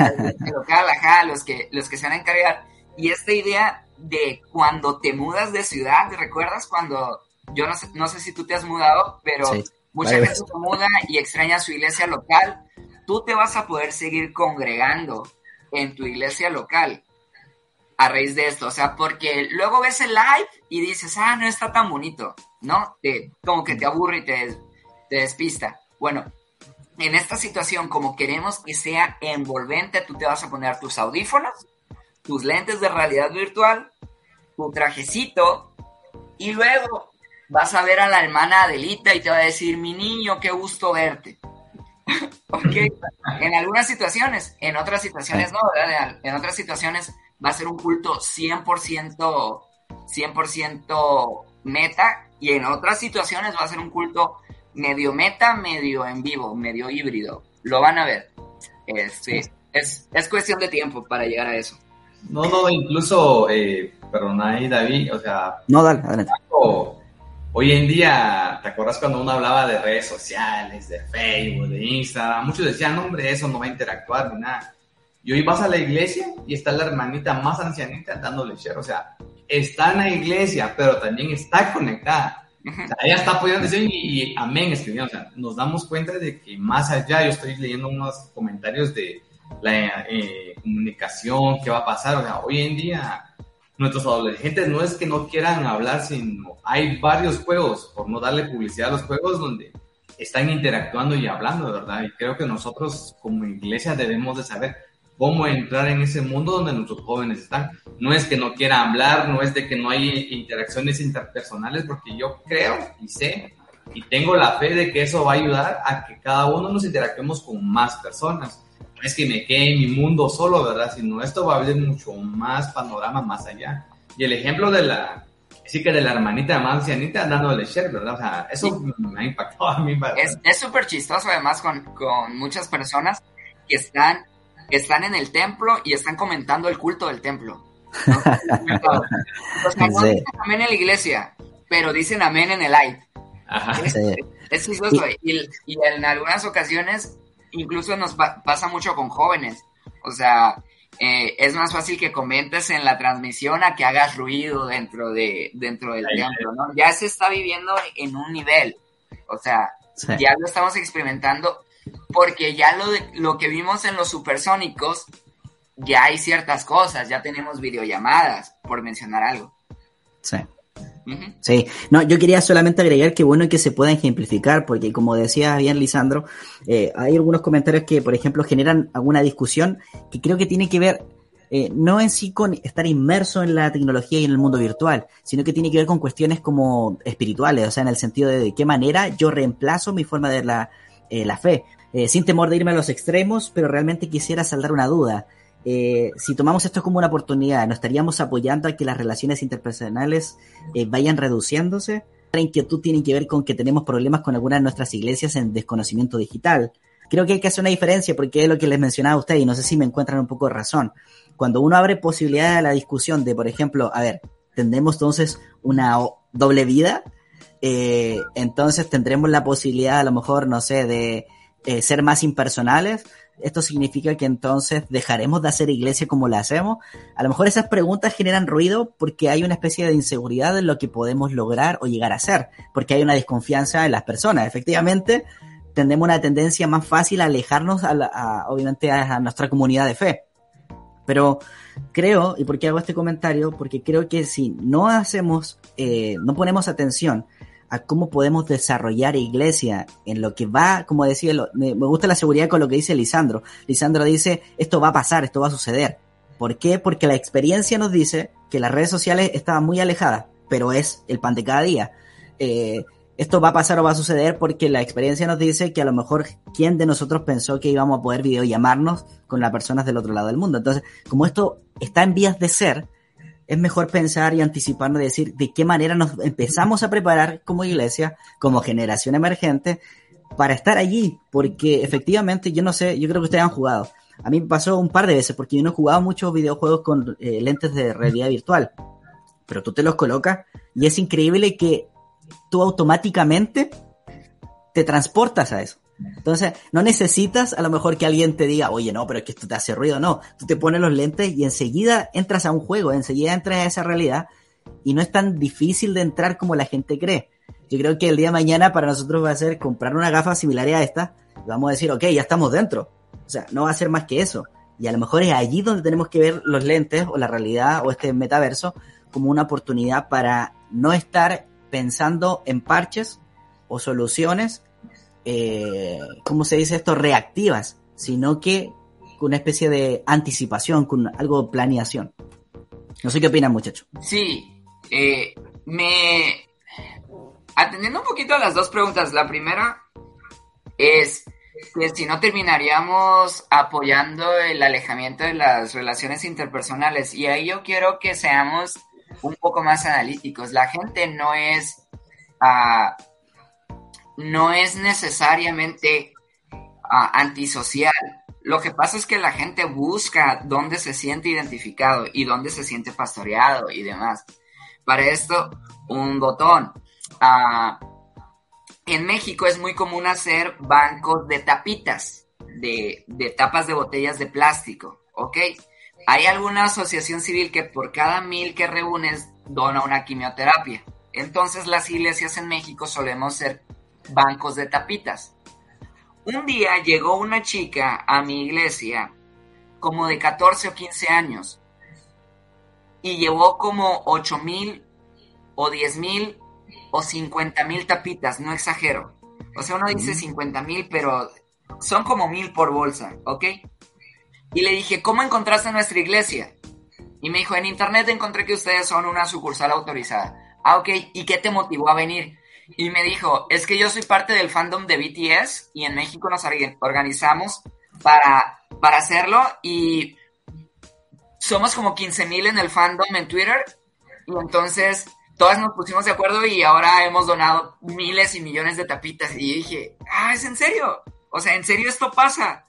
local, ajá, los que, los que se van a encargar. Y esta idea de cuando te mudas de ciudad, ¿recuerdas cuando, yo no sé, no sé si tú te has mudado, pero mucha gente se muda y extraña su iglesia local tú te vas a poder seguir congregando en tu iglesia local a raíz de esto, o sea, porque luego ves el live y dices, ah, no está tan bonito, ¿no? Te, como que te aburre y te, te despista. Bueno, en esta situación, como queremos que sea envolvente, tú te vas a poner tus audífonos, tus lentes de realidad virtual, tu trajecito, y luego vas a ver a la hermana Adelita y te va a decir, mi niño, qué gusto verte. <laughs> ok, en algunas situaciones, en otras situaciones no, ¿verdad? En otras situaciones va a ser un culto 100%, 100% meta y en otras situaciones va a ser un culto medio meta, medio en vivo, medio híbrido. Lo van a ver. Este, es, es cuestión de tiempo para llegar a eso. No, no, incluso, eh, perdón, ahí David, o sea... No, dale, adelante. Hoy en día, ¿te acuerdas cuando uno hablaba de redes sociales, de Facebook, de Instagram? Muchos decían, hombre, eso no va a interactuar ni nada. Y hoy vas a la iglesia y está la hermanita más ancianita dándole share. O sea, está en la iglesia, pero también está conectada. O sea, ella está apoyando decir y, amén escribiendo. O sea, nos damos cuenta de que más allá, yo estoy leyendo unos comentarios de la eh, comunicación, qué va a pasar. O sea, hoy en día nuestros adolescentes no es que no quieran hablar, sino hay varios juegos, por no darle publicidad a los juegos, donde están interactuando y hablando, ¿verdad? Y creo que nosotros como iglesia debemos de saber cómo entrar en ese mundo donde nuestros jóvenes están. No es que no quieran hablar, no es de que no hay interacciones interpersonales, porque yo creo y sé y tengo la fe de que eso va a ayudar a que cada uno nos interactuemos con más personas es que me quede en mi mundo solo, ¿verdad? Sino esto va a abrir mucho más panorama más allá. Y el ejemplo de la, sí que de la hermanita más ancianita dándole share, ¿verdad? O sea, eso me ha impactado a mí. Es súper chistoso además con, con muchas personas que están, están en el templo y están comentando el culto del templo. ¿no? también <laughs> en la iglesia. pero dicen amén en el live. Ajá. Es, chistoso. Y, y, en algunas ocasiones incluso nos pasa mucho con jóvenes. O sea, eh, es más fácil que comentes en la transmisión a que hagas ruido dentro de dentro del templo, ¿no? Ya se está viviendo en un nivel. O sea, ya lo estamos experimentando porque ya lo, lo que vimos en los supersónicos, ya hay ciertas cosas, ya tenemos videollamadas, por mencionar algo. Sí. Sí, no, yo quería solamente agregar que bueno que se pueda ejemplificar, porque como decía bien Lisandro, eh, hay algunos comentarios que, por ejemplo, generan alguna discusión que creo que tiene que ver eh, no en sí con estar inmerso en la tecnología y en el mundo virtual, sino que tiene que ver con cuestiones como espirituales, o sea, en el sentido de, de qué manera yo reemplazo mi forma de la, eh, la fe, sin temor de irme a los extremos, pero realmente quisiera saldar una duda. Eh, si tomamos esto como una oportunidad, ¿nos estaríamos apoyando a que las relaciones interpersonales eh, vayan reduciéndose? La inquietud tiene que ver con que tenemos problemas con algunas de nuestras iglesias en desconocimiento digital. Creo que hay que hacer una diferencia porque es lo que les mencionaba a ustedes y no sé si me encuentran un poco de razón. Cuando uno abre posibilidad a la discusión de, por ejemplo, a ver, tendremos entonces una doble vida, eh, entonces tendremos la posibilidad a lo mejor, no sé, de ser más impersonales, esto significa que entonces dejaremos de hacer iglesia como la hacemos. A lo mejor esas preguntas generan ruido porque hay una especie de inseguridad en lo que podemos lograr o llegar a hacer, porque hay una desconfianza en las personas. Efectivamente, tendemos una tendencia más fácil a alejarnos, a, obviamente, a, nuestra comunidad de fe. Pero creo, y por qué hago este comentario, porque creo que si no hacemos, eh, no ponemos atención a cómo podemos desarrollar iglesia en lo que va, como decía, me, gusta la seguridad con lo que dice Lisandro. Lisandro dice, esto va a pasar, esto va a suceder. ¿Por qué? Porque la experiencia nos dice que las redes sociales estaban muy alejadas, pero es el pan de cada día. Eh, esto va a pasar o va a suceder porque la experiencia nos dice que a lo mejor quién de nosotros pensó que íbamos a poder videollamarnos con las personas del otro lado del mundo. Entonces, como esto está en vías de ser, es mejor pensar y anticiparnos de decir de qué manera nos empezamos a preparar como iglesia, como generación emergente, para estar allí, porque efectivamente, yo no sé, yo creo que ustedes han jugado. A mí me pasó un par de veces, porque yo no he jugado muchos videojuegos con eh, lentes de realidad virtual, pero tú te los colocas y es increíble que tú automáticamente te transportas a eso. Entonces, no necesitas a lo mejor que alguien te diga, oye, no, pero es que esto te hace ruido. No, tú te pones los lentes y enseguida entras a un juego, enseguida entras a esa realidad y no es tan difícil de entrar como la gente cree. Yo creo que el día de mañana para nosotros va a ser comprar una gafa similar a esta y vamos a decir, ok, ya estamos dentro. O sea, no va a ser más que eso. Y a lo mejor es allí donde tenemos que ver los lentes o la realidad o este metaverso como una oportunidad para no estar pensando en parches o soluciones eh, ¿cómo se dice esto? Reactivas, sino que con una especie de anticipación, con algo de planeación. No sé qué opinan, muchachos. Sí, eh, me... Atendiendo un poquito a las dos preguntas, la primera es que si no terminaríamos apoyando el alejamiento de las relaciones interpersonales. Y ahí yo quiero que seamos un poco más analíticos. La gente no es uh, no es necesariamente ah, antisocial. Lo que pasa es que la gente busca dónde se siente identificado y dónde se siente pastoreado y demás. Para esto, un botón. Ah, en México es muy común hacer bancos de tapitas, de, de tapas de botellas de plástico, ¿ok? Hay alguna asociación civil que por cada mil que reúnes dona una quimioterapia. Entonces las iglesias en México solemos ser bancos de tapitas. Un día llegó una chica a mi iglesia, como de 14 o 15 años, y llevó como 8 mil o 10 mil o 50 mil tapitas, no exagero. O sea, uno dice 50 mil, pero son como mil por bolsa, ¿ok? Y le dije, ¿cómo encontraste nuestra iglesia? Y me dijo, en internet encontré que ustedes son una sucursal autorizada. Ah, ok, ¿y qué te motivó a venir? Y me dijo, es que yo soy parte del fandom de BTS y en México nos organizamos para, para hacerlo y somos como 15 mil en el fandom en Twitter y entonces todas nos pusimos de acuerdo y ahora hemos donado miles y millones de tapitas y dije, ah, es en serio, o sea, en serio esto pasa.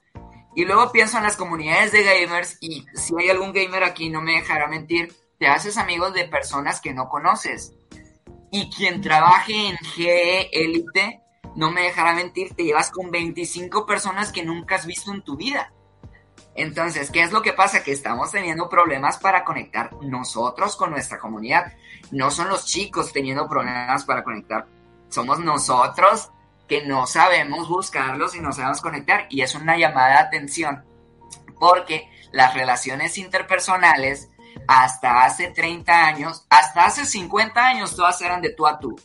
Y luego pienso en las comunidades de gamers y si hay algún gamer aquí, no me dejará mentir, te haces amigos de personas que no conoces Y quien trabaje en GE Elite, no me dejará mentir, te llevas con 25 personas que nunca has visto en tu vida. Entonces, ¿qué es lo que pasa? Que estamos teniendo problemas para conectar nosotros con nuestra comunidad. No son los chicos teniendo problemas para conectar, somos nosotros que no sabemos buscarlos y no sabemos conectar. Y es una llamada de atención, porque las relaciones interpersonales hasta hace 30 años, hasta hace 50 años, todas eran de tú a tú.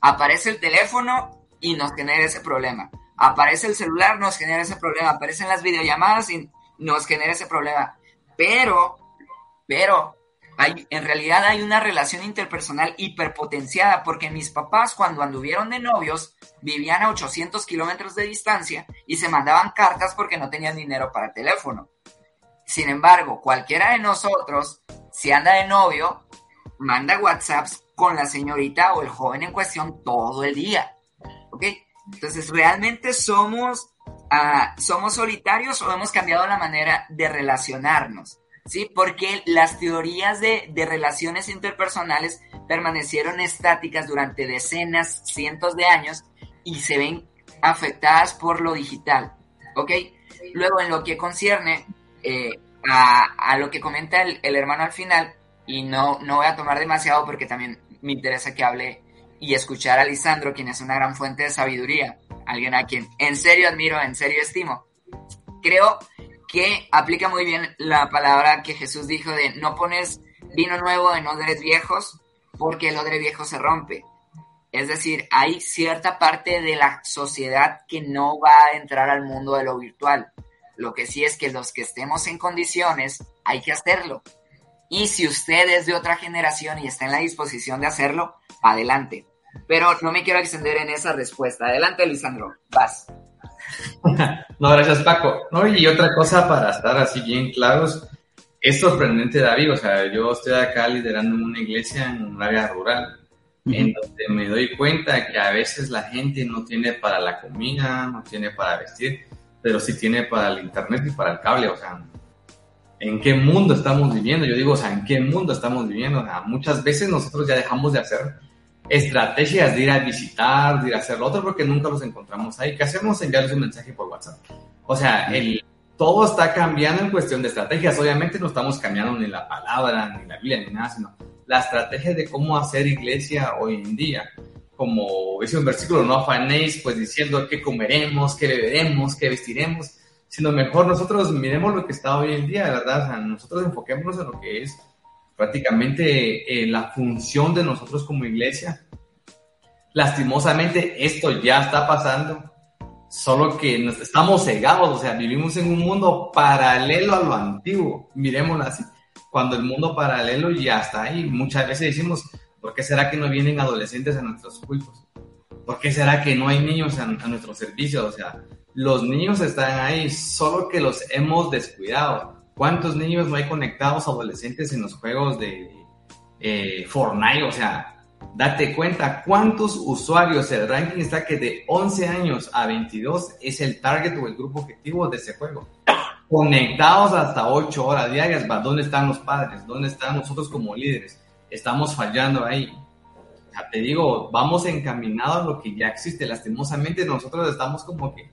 Aparece el teléfono y nos genera ese problema. Aparece el celular, nos genera ese problema. Aparecen las videollamadas y nos genera ese problema. Pero, pero, hay, en realidad hay una relación interpersonal hiperpotenciada porque mis papás cuando anduvieron de novios vivían a 800 kilómetros de distancia y se mandaban cartas porque no tenían dinero para el teléfono. Sin embargo, cualquiera de nosotros, si anda de novio, manda WhatsApps con la señorita o el joven en cuestión todo el día. ¿Ok? Entonces, realmente somos, uh, somos solitarios o hemos cambiado la manera de relacionarnos. ¿Sí? Porque las teorías de, de relaciones interpersonales permanecieron estáticas durante decenas, cientos de años y se ven afectadas por lo digital. ¿Ok? Luego, en lo que concierne eh, a, lo que comenta el, hermano al final, y no, no voy a tomar demasiado porque también me interesa que hable y escuchar a Lisandro, quien es una gran fuente de sabiduría, alguien a quien en serio admiro, en serio estimo. Creo que aplica muy bien la palabra que Jesús dijo de no pones vino nuevo en odres viejos porque el odre viejo se rompe. Es decir, hay cierta parte de la sociedad que no va a entrar al mundo de lo virtual. Lo que sí es que los que estemos en condiciones, hay que hacerlo. Y si usted es de otra generación y está en la disposición de hacerlo, adelante. Pero no me quiero extender en esa respuesta. Adelante, Lisandro. Vas. <laughs> no, gracias, Paco. No, y otra cosa para estar así bien claros. Es sorprendente, David. O sea, yo estoy acá liderando una iglesia en un área rural, en donde me doy cuenta que a veces la gente no tiene para la comida, no tiene para vestir pero sí tiene para el internet y para el cable, o sea, ¿en qué mundo estamos viviendo? Yo digo, o sea, ¿en qué mundo estamos viviendo? O sea, muchas veces nosotros ya dejamos de hacer estrategias de ir a visitar, de ir a hacer lo otro, porque nunca los encontramos ahí. ¿Qué hacemos? Enviarles un mensaje por WhatsApp. O sea, el, todo está cambiando en cuestión de estrategias. Obviamente no estamos cambiando ni la palabra, ni la Biblia, ni nada, sino la estrategia de cómo hacer iglesia hoy en día como dice un versículo, no afanéis pues diciendo qué comeremos, qué beberemos, qué vestiremos, sino mejor nosotros miremos lo que está hoy en día, ¿verdad? O sea, nosotros enfoquémonos en lo que es prácticamente eh, la función de nosotros como iglesia. Lastimosamente esto ya está pasando, solo que nos estamos cegados, o sea, vivimos en un mundo paralelo a lo antiguo, miremoslo así, cuando el mundo paralelo ya está ahí. Muchas veces decimos, ¿Por qué será que no vienen adolescentes a nuestros cultos? ¿Por qué será que no hay niños a, nuestros servicios? O sea, los niños están ahí, solo que los hemos descuidado. ¿Cuántos niños no hay conectados adolescentes en los juegos de eh, Fortnite? O sea, date cuenta cuántos usuarios, el ranking está que de 11 años a 22 es el target o el grupo objetivo de ese juego. Conectados hasta 8 horas diarias, ¿dónde están los padres? ¿Dónde están nosotros como líderes? Estamos fallando ahí. Ya te digo, vamos encaminados a lo que ya existe. Lastimosamente nosotros estamos como que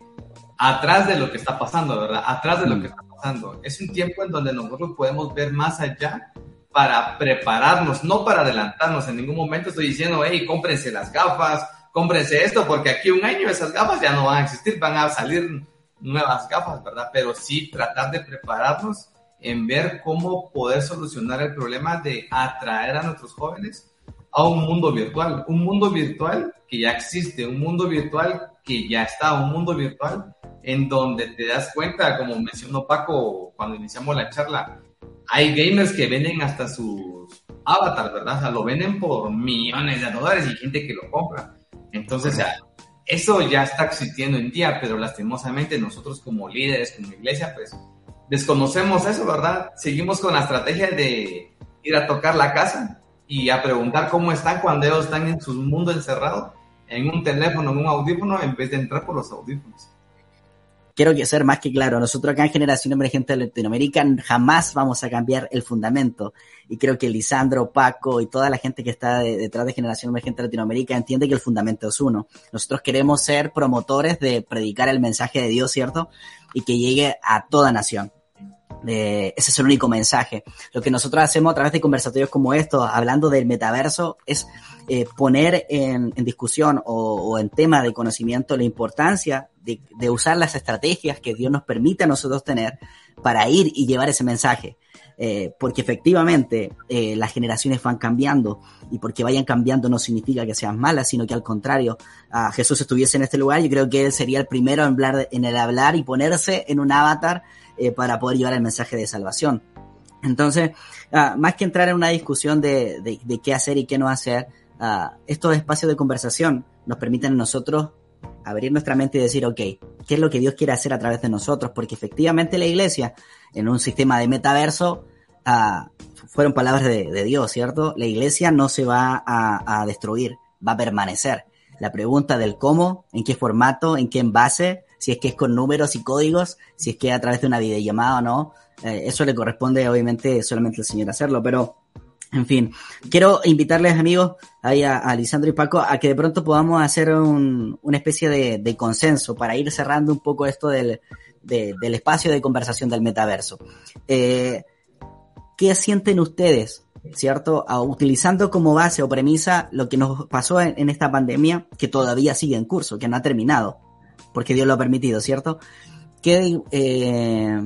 atrás de lo que está pasando, ¿verdad? Atrás de lo que está pasando. Es un tiempo en donde nosotros podemos ver más allá para prepararnos, no para adelantarnos. En ningún momento estoy diciendo, hey, cómprense las gafas, cómprense esto, porque aquí un año esas gafas ya no van a existir, van a salir nuevas gafas, ¿verdad? Pero sí tratar de prepararnos en ver cómo poder solucionar el problema de atraer a nuestros jóvenes a un mundo virtual, un mundo virtual que ya existe, un mundo virtual que ya está, un mundo virtual en donde te das cuenta, como mencionó Paco cuando iniciamos la charla, hay gamers que venden hasta sus avatars, ¿verdad? O sea, lo venden por millones de dólares y gente que lo compra. Entonces, eso ya está existiendo en día, pero lastimosamente nosotros como líderes, como iglesia, pues desconocemos eso, ¿verdad? Seguimos con la estrategia de ir a tocar la casa y a preguntar cómo están cuando ellos están en su mundo encerrado, en un teléfono, en un audífono, en vez de entrar por los audífonos. quiero ser más que claro, nosotros acá en Generación Emergente de Latinoamérica jamás vamos a cambiar el fundamento. Y creo que Lisandro, Paco y toda la gente que está detrás de Generación Emergente de Latinoamérica entiende que el fundamento es uno. Nosotros queremos ser promotores de predicar el mensaje de Dios, ¿cierto? Y que llegue a toda nación. Ese es el único mensaje. Lo que nosotros hacemos a través de conversatorios como estos, hablando del metaverso, es eh, poner en, discusión o, en tema de conocimiento la importancia de, usar las estrategias que Dios nos permite a nosotros tener para ir y llevar ese mensaje. Eh, porque efectivamente las generaciones van cambiando y porque vayan cambiando no significa que sean malas, sino que al contrario, a Jesús estuviese en este lugar, yo creo que él sería el primero en, hablar, en el hablar y ponerse en un avatar eh, para poder llevar el mensaje de salvación. Entonces, ah, más que entrar en una discusión de, de, qué hacer y qué no hacer, uh, estos espacios de conversación nos permiten a nosotros abrir nuestra mente y decir, ok, ¿qué es lo que Dios quiere hacer a través de nosotros? Porque efectivamente la iglesia, en un sistema de metaverso, uh, fueron palabras de, Dios, ¿cierto? La iglesia no se va a, a, destruir, va a permanecer. La pregunta del cómo, en qué formato, en qué envase, si es que es con números y códigos, si es que a través de una videollamada o no. Eh, eso le corresponde obviamente solamente al Señor hacerlo, pero en fin, quiero invitarles amigos, ahí a, Lisandro y Paco, a que de pronto podamos hacer un, una especie de, consenso para ir cerrando un poco esto del, del espacio de conversación del metaverso. Eh, ¿Qué sienten ustedes, cierto? utilizando como base o premisa lo que nos pasó en, esta pandemia, que todavía sigue en curso, que no ha terminado porque Dios lo ha permitido, ¿cierto? ¿Qué, eh,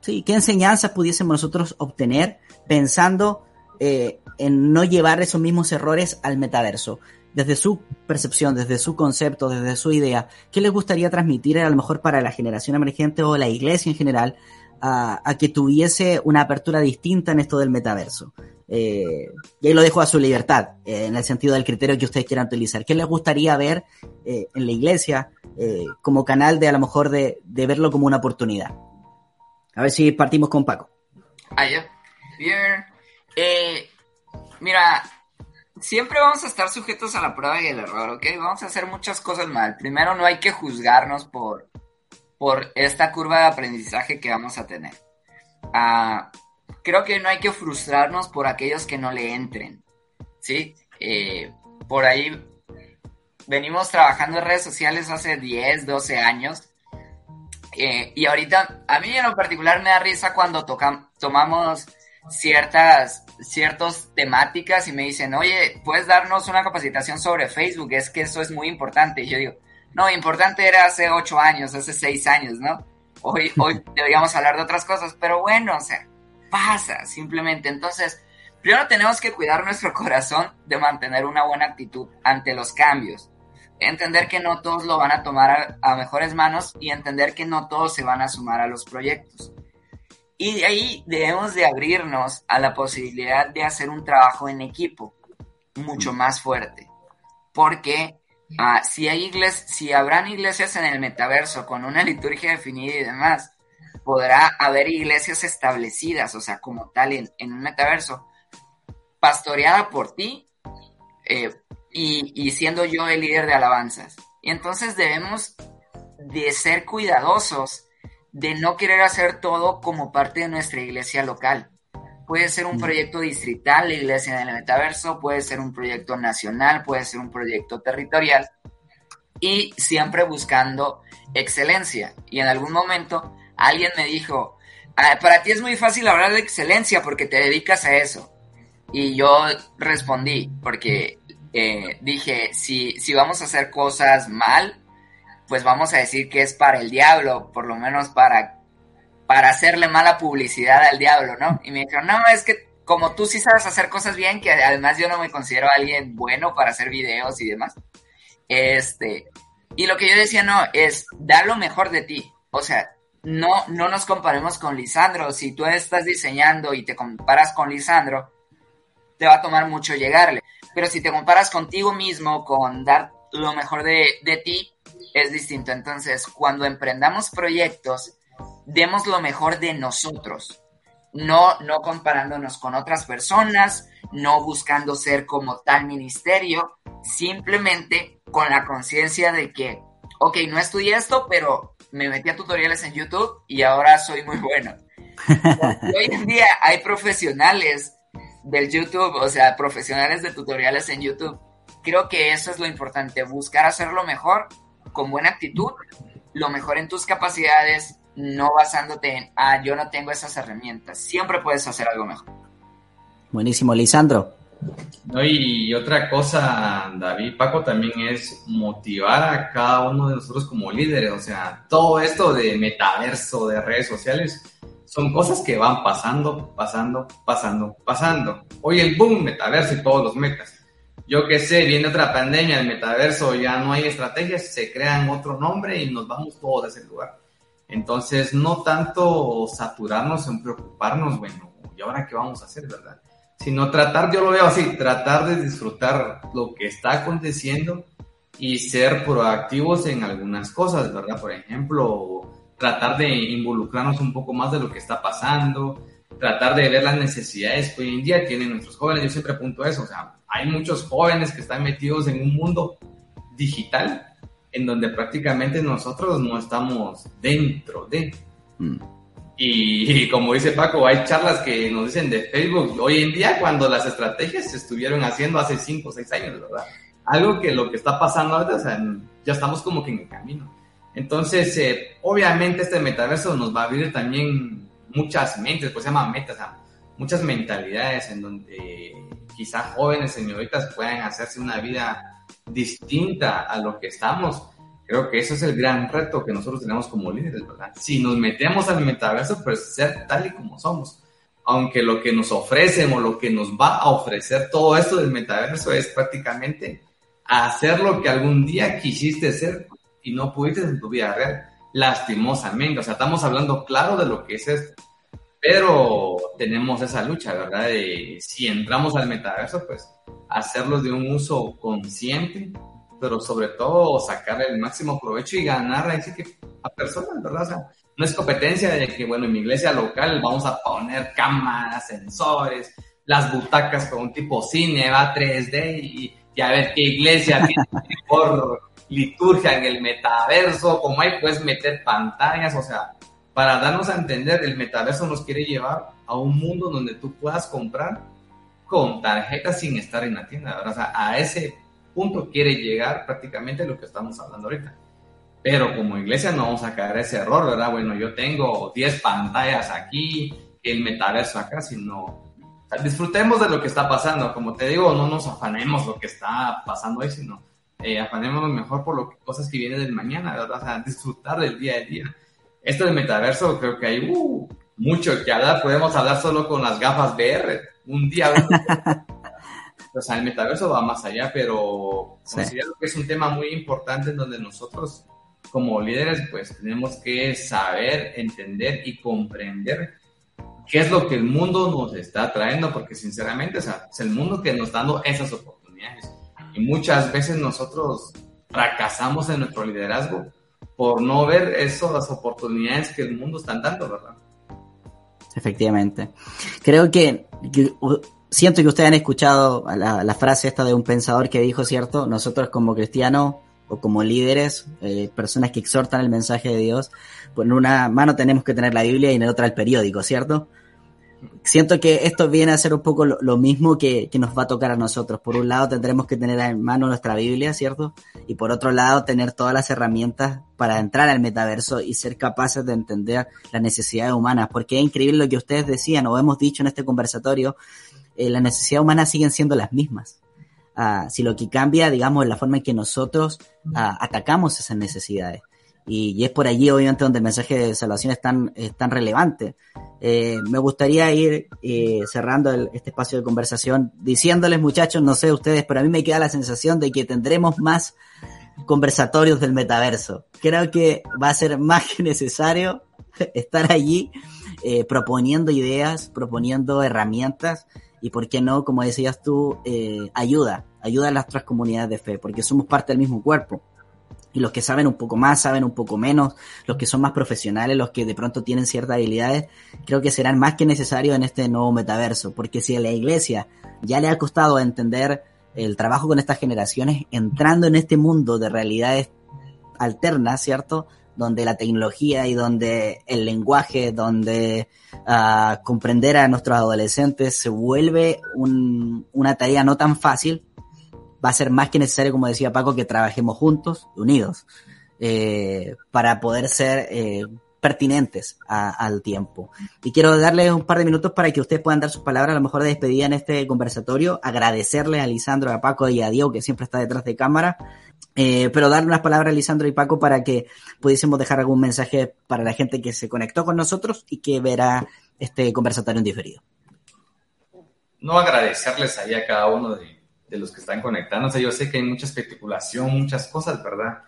sí, ¿qué enseñanzas pudiésemos nosotros obtener pensando eh, en no llevar esos mismos errores al metaverso? Desde su percepción, desde su concepto, desde su idea, ¿qué les gustaría transmitir a lo mejor para la generación emergente o la iglesia en general a, que tuviese una apertura distinta en esto del metaverso? Eh, y ahí lo dejo a su libertad, eh, en el sentido del criterio que ustedes quieran utilizar. ¿Qué les gustaría ver en la iglesia como canal de a lo mejor de, verlo como una oportunidad? A ver si partimos con Paco. Ah, Bien. mira, siempre vamos a estar sujetos a la prueba y el error, ¿ok? Vamos a hacer muchas cosas mal. Primero, no hay que juzgarnos por, por esta curva de aprendizaje que vamos a tener. Ah, creo que no hay que frustrarnos por aquellos que no le entren, ¿sí? Eh, por ahí venimos trabajando en redes sociales hace 10, 12 años. Eh, y ahorita, a mí en lo particular me da risa cuando tomamos ciertas ciertas temáticas y me dicen, oye, ¿puedes darnos una capacitación sobre Facebook? Es que eso es muy importante. Y yo digo, no, importante era hace 8 años, hace 6 años, ¿no? Hoy, <laughs> hoy deberíamos hablar de otras cosas, pero bueno, o sea, pasa, simplemente. Entonces, primero tenemos que cuidar nuestro <laughs> corazón de mantener una buena actitud ante los cambios. Entender que no todos lo van a tomar a, mejores manos y entender que no todos se van a sumar a los proyectos. Y de ahí debemos de abrirnos a la posibilidad de hacer un trabajo en equipo mucho más fuerte. Porque ah, si hay iglesias, si habrán iglesias en el metaverso con una <laughs> liturgia definida y demás, podrá haber iglesias establecidas, o sea, como tal en, un metaverso, pastoreada por ti eh, y, siendo yo el líder de alabanzas. Y entonces debemos de ser cuidadosos de no querer hacer todo como parte de nuestra iglesia local. Puede ser un mm. proyecto distrital, la iglesia en el metaverso, puede ser un proyecto nacional, puede ser un proyecto territorial y siempre buscando excelencia. Y en algún momento alguien me dijo, ah, para ti es muy fácil hablar de excelencia porque te dedicas a eso. Y yo respondí, porque eh, dije, si, si vamos a hacer cosas mal, pues vamos a decir que es para el diablo, por lo menos para, para hacerle mala publicidad al diablo, ¿no? Y me dijeron, no, es que como tú sí sabes hacer cosas bien, que además yo no me considero alguien bueno para hacer videos y demás. Este, y lo que yo decía, no, es dar lo mejor de ti. O sea, no, no nos comparemos con Lisandro. Si tú estás diseñando y te comparas con Lisandro, te va a tomar mucho llegarle. Pero si te comparas contigo mismo, con dar lo mejor de, de ti, es distinto. Entonces, cuando emprendamos proyectos, demos lo mejor de nosotros. No, no comparándonos con otras personas, no buscando ser como tal ministerio, simplemente con la conciencia de que, ok, no estudié esto, pero me metí a tutoriales en YouTube y ahora soy muy bueno. <laughs> hoy en día hay profesionales del YouTube, o sea, profesionales de tutoriales en YouTube. Creo que eso es lo importante, buscar hacerlo mejor, con buena actitud, lo mejor en tus capacidades, no basándote en, ah, yo no tengo esas herramientas. Siempre puedes hacer algo mejor. Buenísimo, Lisandro. No, y otra cosa, David, Paco, también es motivar a cada uno de nosotros como líderes. O sea, todo esto de metaverso, de redes sociales, son cosas que van pasando, pasando, pasando, pasando. Hoy el boom metaverso y todos los metas. Yo qué sé, viene otra pandemia, el metaverso ya no hay estrategias, se crean otro nombre y nos vamos todos a ese lugar. Entonces, no tanto saturarnos en preocuparnos, bueno, ¿y ahora qué vamos a hacer, verdad? sino tratar, yo lo veo así, tratar de disfrutar lo que está aconteciendo y ser proactivos en algunas cosas, ¿verdad? Por ejemplo, tratar de involucrarnos un poco más de lo que está pasando, tratar de ver las necesidades que hoy en día tienen nuestros jóvenes. Yo siempre apunto eso, o sea, hay muchos jóvenes que están metidos en un mundo digital en donde prácticamente nosotros no estamos dentro de. Mm. Y, como dice Paco, hay charlas que nos dicen de Facebook hoy en día cuando las estrategias se estuvieron haciendo hace 5 o 6 años, ¿verdad? Algo que lo que está pasando ahora, o sea, ya estamos como que en el camino. Entonces, eh, obviamente este metaverso nos va a abrir también muchas mentes, pues se llama metas, muchas mentalidades en donde quizá jóvenes señoritas puedan hacerse una vida distinta a lo que estamos Creo que eso es el gran reto que nosotros tenemos como líderes, ¿verdad? Si nos metemos al metaverso, pues ser tal y como somos. Aunque lo que nos ofrecen o lo que nos va a ofrecer todo esto del metaverso es prácticamente hacer lo que algún día quisiste ser y no pudiste en tu vida real, lastimosamente. O sea, estamos hablando claro de lo que es esto. Pero tenemos esa lucha, ¿verdad? De si entramos al metaverso, pues hacerlo de un uso consciente pero sobre todo sacar el máximo provecho y ganar así que a personas, ¿verdad? O sea, no es competencia de que, bueno, en mi iglesia local vamos a poner cámaras, sensores, las butacas con un tipo cine, va 3D y, y a ver qué iglesia tiene mejor liturgia en el metaverso, como hay puedes meter pantallas, o sea, para darnos a entender, el metaverso nos quiere llevar a un mundo donde tú puedas comprar con tarjetas sin estar en la tienda, ¿verdad? O sea, a ese punto quiere llegar prácticamente lo que estamos hablando ahorita. Pero como iglesia no vamos a caer ese error, ¿verdad? Bueno, yo tengo 10 pantallas aquí, el metaverso acá, sino disfrutemos de lo que está pasando. Como te digo, no nos afanemos lo que está pasando hoy, sino eh, afanémonos mejor por lo cosas que vienen del mañana, ¿verdad? O sea, disfrutar del día a día. Esto del metaverso creo que hay uh, mucho que hablar. Podemos hablar solo con las gafas VR. Un día <laughs> o sea, el metaverso va más allá, pero considero que es un tema muy importante en donde nosotros como líderes pues tenemos que saber, entender y comprender qué es lo que el mundo nos está trayendo, porque sinceramente o sea, es el mundo que nos está dando esas oportunidades. Y muchas veces nosotros fracasamos en nuestro liderazgo por no ver esas oportunidades que el mundo está dando, ¿verdad? Efectivamente. Creo que siento que ustedes han escuchado la, frase esta de un pensador que dijo, ¿cierto? Nosotros como cristianos o como líderes, eh, personas que exhortan el mensaje de Dios, pues en una mano tenemos que tener la Biblia y en la otra el periódico, ¿cierto? Siento que esto viene a ser un poco lo, mismo que, nos va a tocar a nosotros. Por un lado tendremos que tener en mano nuestra Biblia, ¿cierto? Y por otro lado tener todas las herramientas para entrar al metaverso y ser capaces de entender las necesidades humanas. Porque es increíble lo que ustedes decían o hemos dicho en este conversatorio, eh, las necesidades humanas siguen siendo las mismas. Ah, si lo que cambia, digamos, es la forma en que nosotros ah, atacamos esas necesidades. Y, es por allí, obviamente, donde el mensaje de salvación es tan, tan relevante. Eh, me gustaría ir eh, cerrando este espacio de conversación diciéndoles, muchachos, no sé ustedes, pero a mí me queda la sensación de que tendremos más conversatorios del metaverso. Creo que va a ser más que necesario estar allí eh, proponiendo ideas, proponiendo herramientas y, ¿por qué no, como decías tú, ayuda, ayuda a las otras comunidades de fe, porque somos parte del mismo cuerpo y los que saben un poco más, saben un poco menos, los que son más profesionales, los que de pronto tienen ciertas habilidades, creo que serán más que necesarios en este nuevo metaverso, porque si a la iglesia ya le ha costado entender el trabajo con estas generaciones, entrando en este mundo de realidades alternas, ¿cierto? donde la tecnología y donde el lenguaje, donde uh, comprender a nuestros adolescentes se vuelve un, una tarea no tan fácil, va a ser más que necesario, como decía Paco, que trabajemos juntos, unidos, eh, para poder ser eh, pertinentes a, al tiempo. Y quiero darles un par de minutos para que ustedes puedan dar sus palabras, a lo mejor de despedida en este conversatorio, agradecerle a Lisandro, a Paco y a Diego, que siempre está detrás de cámara, eh, pero darle unas palabras a Lisandro y Paco para que pudiésemos dejar algún mensaje para la gente que se conectó con nosotros y que verá este conversatorio en diferido. No agradecerles ahí a cada uno de, de los que están conectándose. Yo sé que hay mucha especulación, muchas cosas, ¿verdad?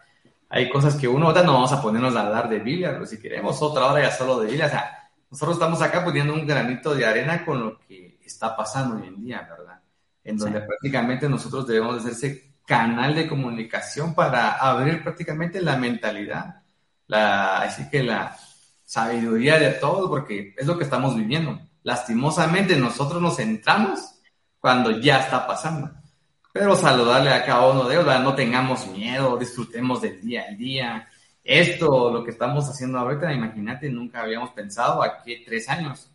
hay cosas que uno, ahora no vamos a ponernos a hablar de Biblia, pero si queremos otra hora ya solo de Biblia, o sea, nosotros estamos acá poniendo un granito de arena con lo que está pasando hoy en día, ¿verdad? En donde sí. prácticamente nosotros debemos de ser ese canal de comunicación para abrir prácticamente la mentalidad, la, así que la sabiduría de todos, porque es lo que estamos viviendo. Lastimosamente nosotros nos centramos cuando ya está pasando pero saludarle a cada uno de ellos, ¿verdad? no tengamos miedo, disfrutemos del día al día. Esto, lo que estamos haciendo ahorita, imagínate, nunca habíamos pensado aquí tres años.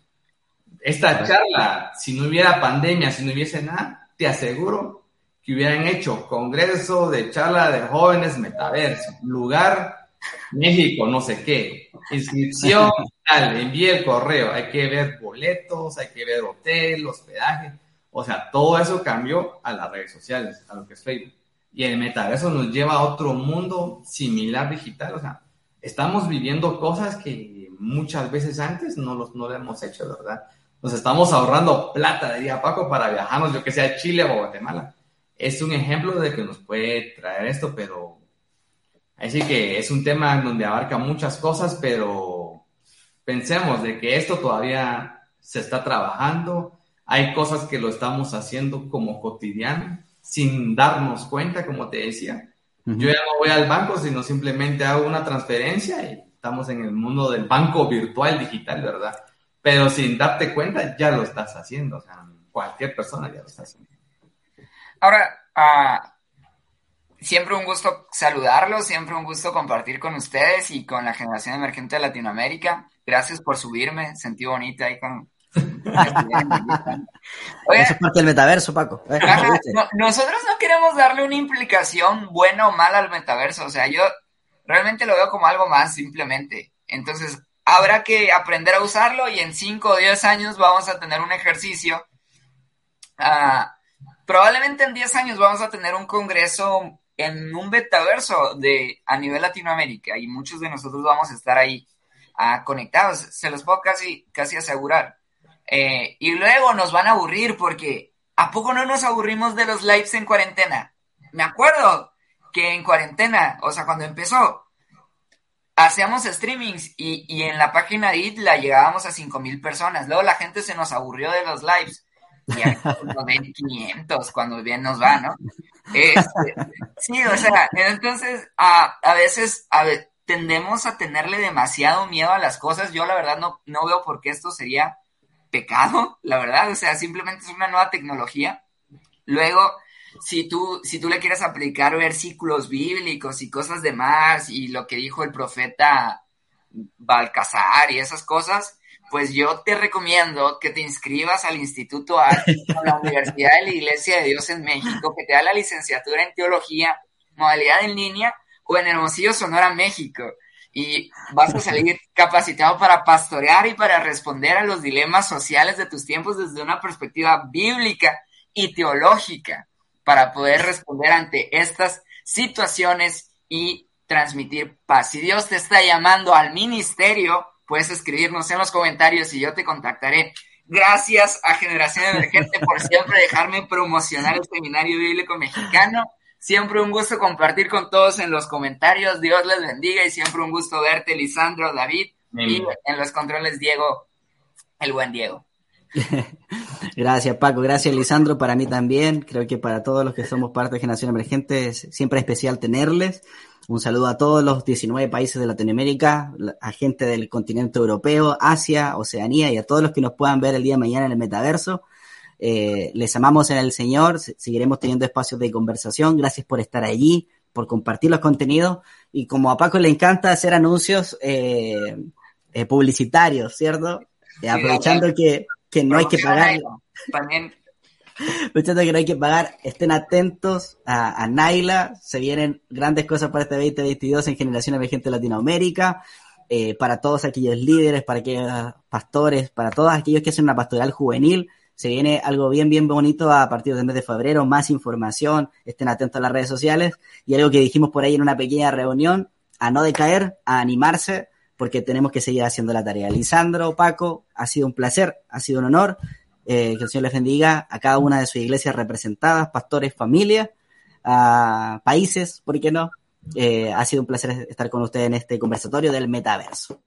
Esta charla, si no hubiera pandemia, si no hubiese nada, te aseguro que hubieran hecho congreso de charla de jóvenes metaverso, lugar México, no sé qué, inscripción, <laughs> tal, envíe el correo, hay que ver boletos, hay que ver hotel, hospedaje o sea, todo eso cambió a las redes sociales, a lo que es Facebook. Y el metaverso nos lleva a otro mundo similar digital. O sea, estamos viviendo cosas que muchas veces antes no, los, no lo hemos hecho, ¿verdad? Nos estamos ahorrando plata, diría Paco, para viajarnos, yo que sea a Chile o Guatemala. Es un ejemplo de que nos puede traer esto, pero así que es un tema donde abarca muchas cosas, pero pensemos de que esto todavía se está trabajando, hay cosas que lo estamos haciendo como cotidiano, sin darnos cuenta, como te decía. Uh -huh. Yo ya no voy al banco, sino simplemente hago una transferencia y estamos en el mundo del banco virtual digital, ¿verdad? Pero sin darte cuenta, ya lo estás haciendo. O sea, cualquier persona ya lo está haciendo. Ahora, uh, siempre un gusto saludarlos, siempre un gusto compartir con ustedes y con la generación emergente de Latinoamérica. Gracias por subirme, sentí bonita ahí con, Oye, Eso es parte del metaverso, Paco. Ajá, no, nosotros no queremos darle una implicación buena o mala al metaverso. O sea, yo realmente lo veo como algo más simplemente. Entonces, habrá que aprender a usarlo y en 5 o 10 años vamos a tener un ejercicio. Uh, probablemente en 10 años vamos a tener un congreso en un metaverso de, a nivel Latinoamérica y muchos de nosotros vamos a estar ahí uh, conectados. Se los puedo casi, casi asegurar. Eh, y luego nos van a aburrir porque ¿a poco no nos aburrimos de los lives en cuarentena? Me acuerdo que en cuarentena, o sea, cuando empezó, hacíamos streamings y, y en la página de IT la llegábamos a 5000 personas. Luego la gente se nos aburrió de los lives. Y nos <laughs> ven 500 cuando bien nos va, ¿no? Este, sí, o sea, entonces a, a veces a tendemos a tenerle demasiado miedo a las cosas. Yo la verdad no, no veo por qué esto sería pecado, la verdad, o sea, simplemente es una nueva tecnología. Luego, si tú, si tú le quieres aplicar versículos bíblicos y cosas demás y lo que dijo el profeta Balcazar y esas cosas, pues yo te recomiendo que te inscribas al Instituto A la Universidad de la Iglesia de Dios en México, que te da la licenciatura en teología, modalidad en línea o en Hermosillo, Sonora, México y vas a salir <laughs> capacitado para pastorear y para responder a los dilemas sociales de tus tiempos desde una perspectiva bíblica y teológica para poder responder ante estas situaciones y transmitir paz. Si Dios te está llamando al ministerio, puedes escribirnos en los comentarios y yo te contactaré. Gracias a Generación Emergente por siempre dejarme promocionar el Seminario Bíblico Mexicano Siempre un gusto compartir con todos en los comentarios. Dios les bendiga y siempre un gusto verte, Lisandro, David. Bien. Y en los controles, Diego, el buen Diego. <laughs> Gracias, Paco. Gracias, Lisandro. Para mí también. Creo que para todos los que somos parte de Generación Emergente es siempre especial tenerles. Un saludo a todos los 19 países de Latinoamérica, a gente del continente europeo, Asia, Oceanía y a todos los que nos puedan ver el día de mañana en el metaverso. Eh, les amamos en el Señor, seguiremos teniendo espacios de conversación. Gracias por estar allí, por compartir los contenidos y como a Paco le encanta hacer anuncios eh, eh, publicitarios, ¿cierto? aprovechando que, que no hay que pagar. También. Aprovechando que no hay que pagar, estén atentos a, a Naila. Se vienen grandes cosas para este 2022 en Generación Emergente Latinoamérica. Eh, para todos aquellos líderes, para aquellos pastores, para todos aquellos que hacen una pastoral juvenil. Se viene algo bien, bien bonito a partir del mes de febrero, más información, estén atentos a las redes sociales y algo que dijimos por ahí en una pequeña reunión, a no decaer, a animarse, porque tenemos que seguir haciendo la tarea. Lisandro, Paco, ha sido un placer, ha sido un honor. Eh, que el Señor les bendiga a cada una de sus iglesias representadas, pastores, familias, países, ¿por qué no? Eh, ha sido un placer estar con ustedes en este conversatorio del metaverso.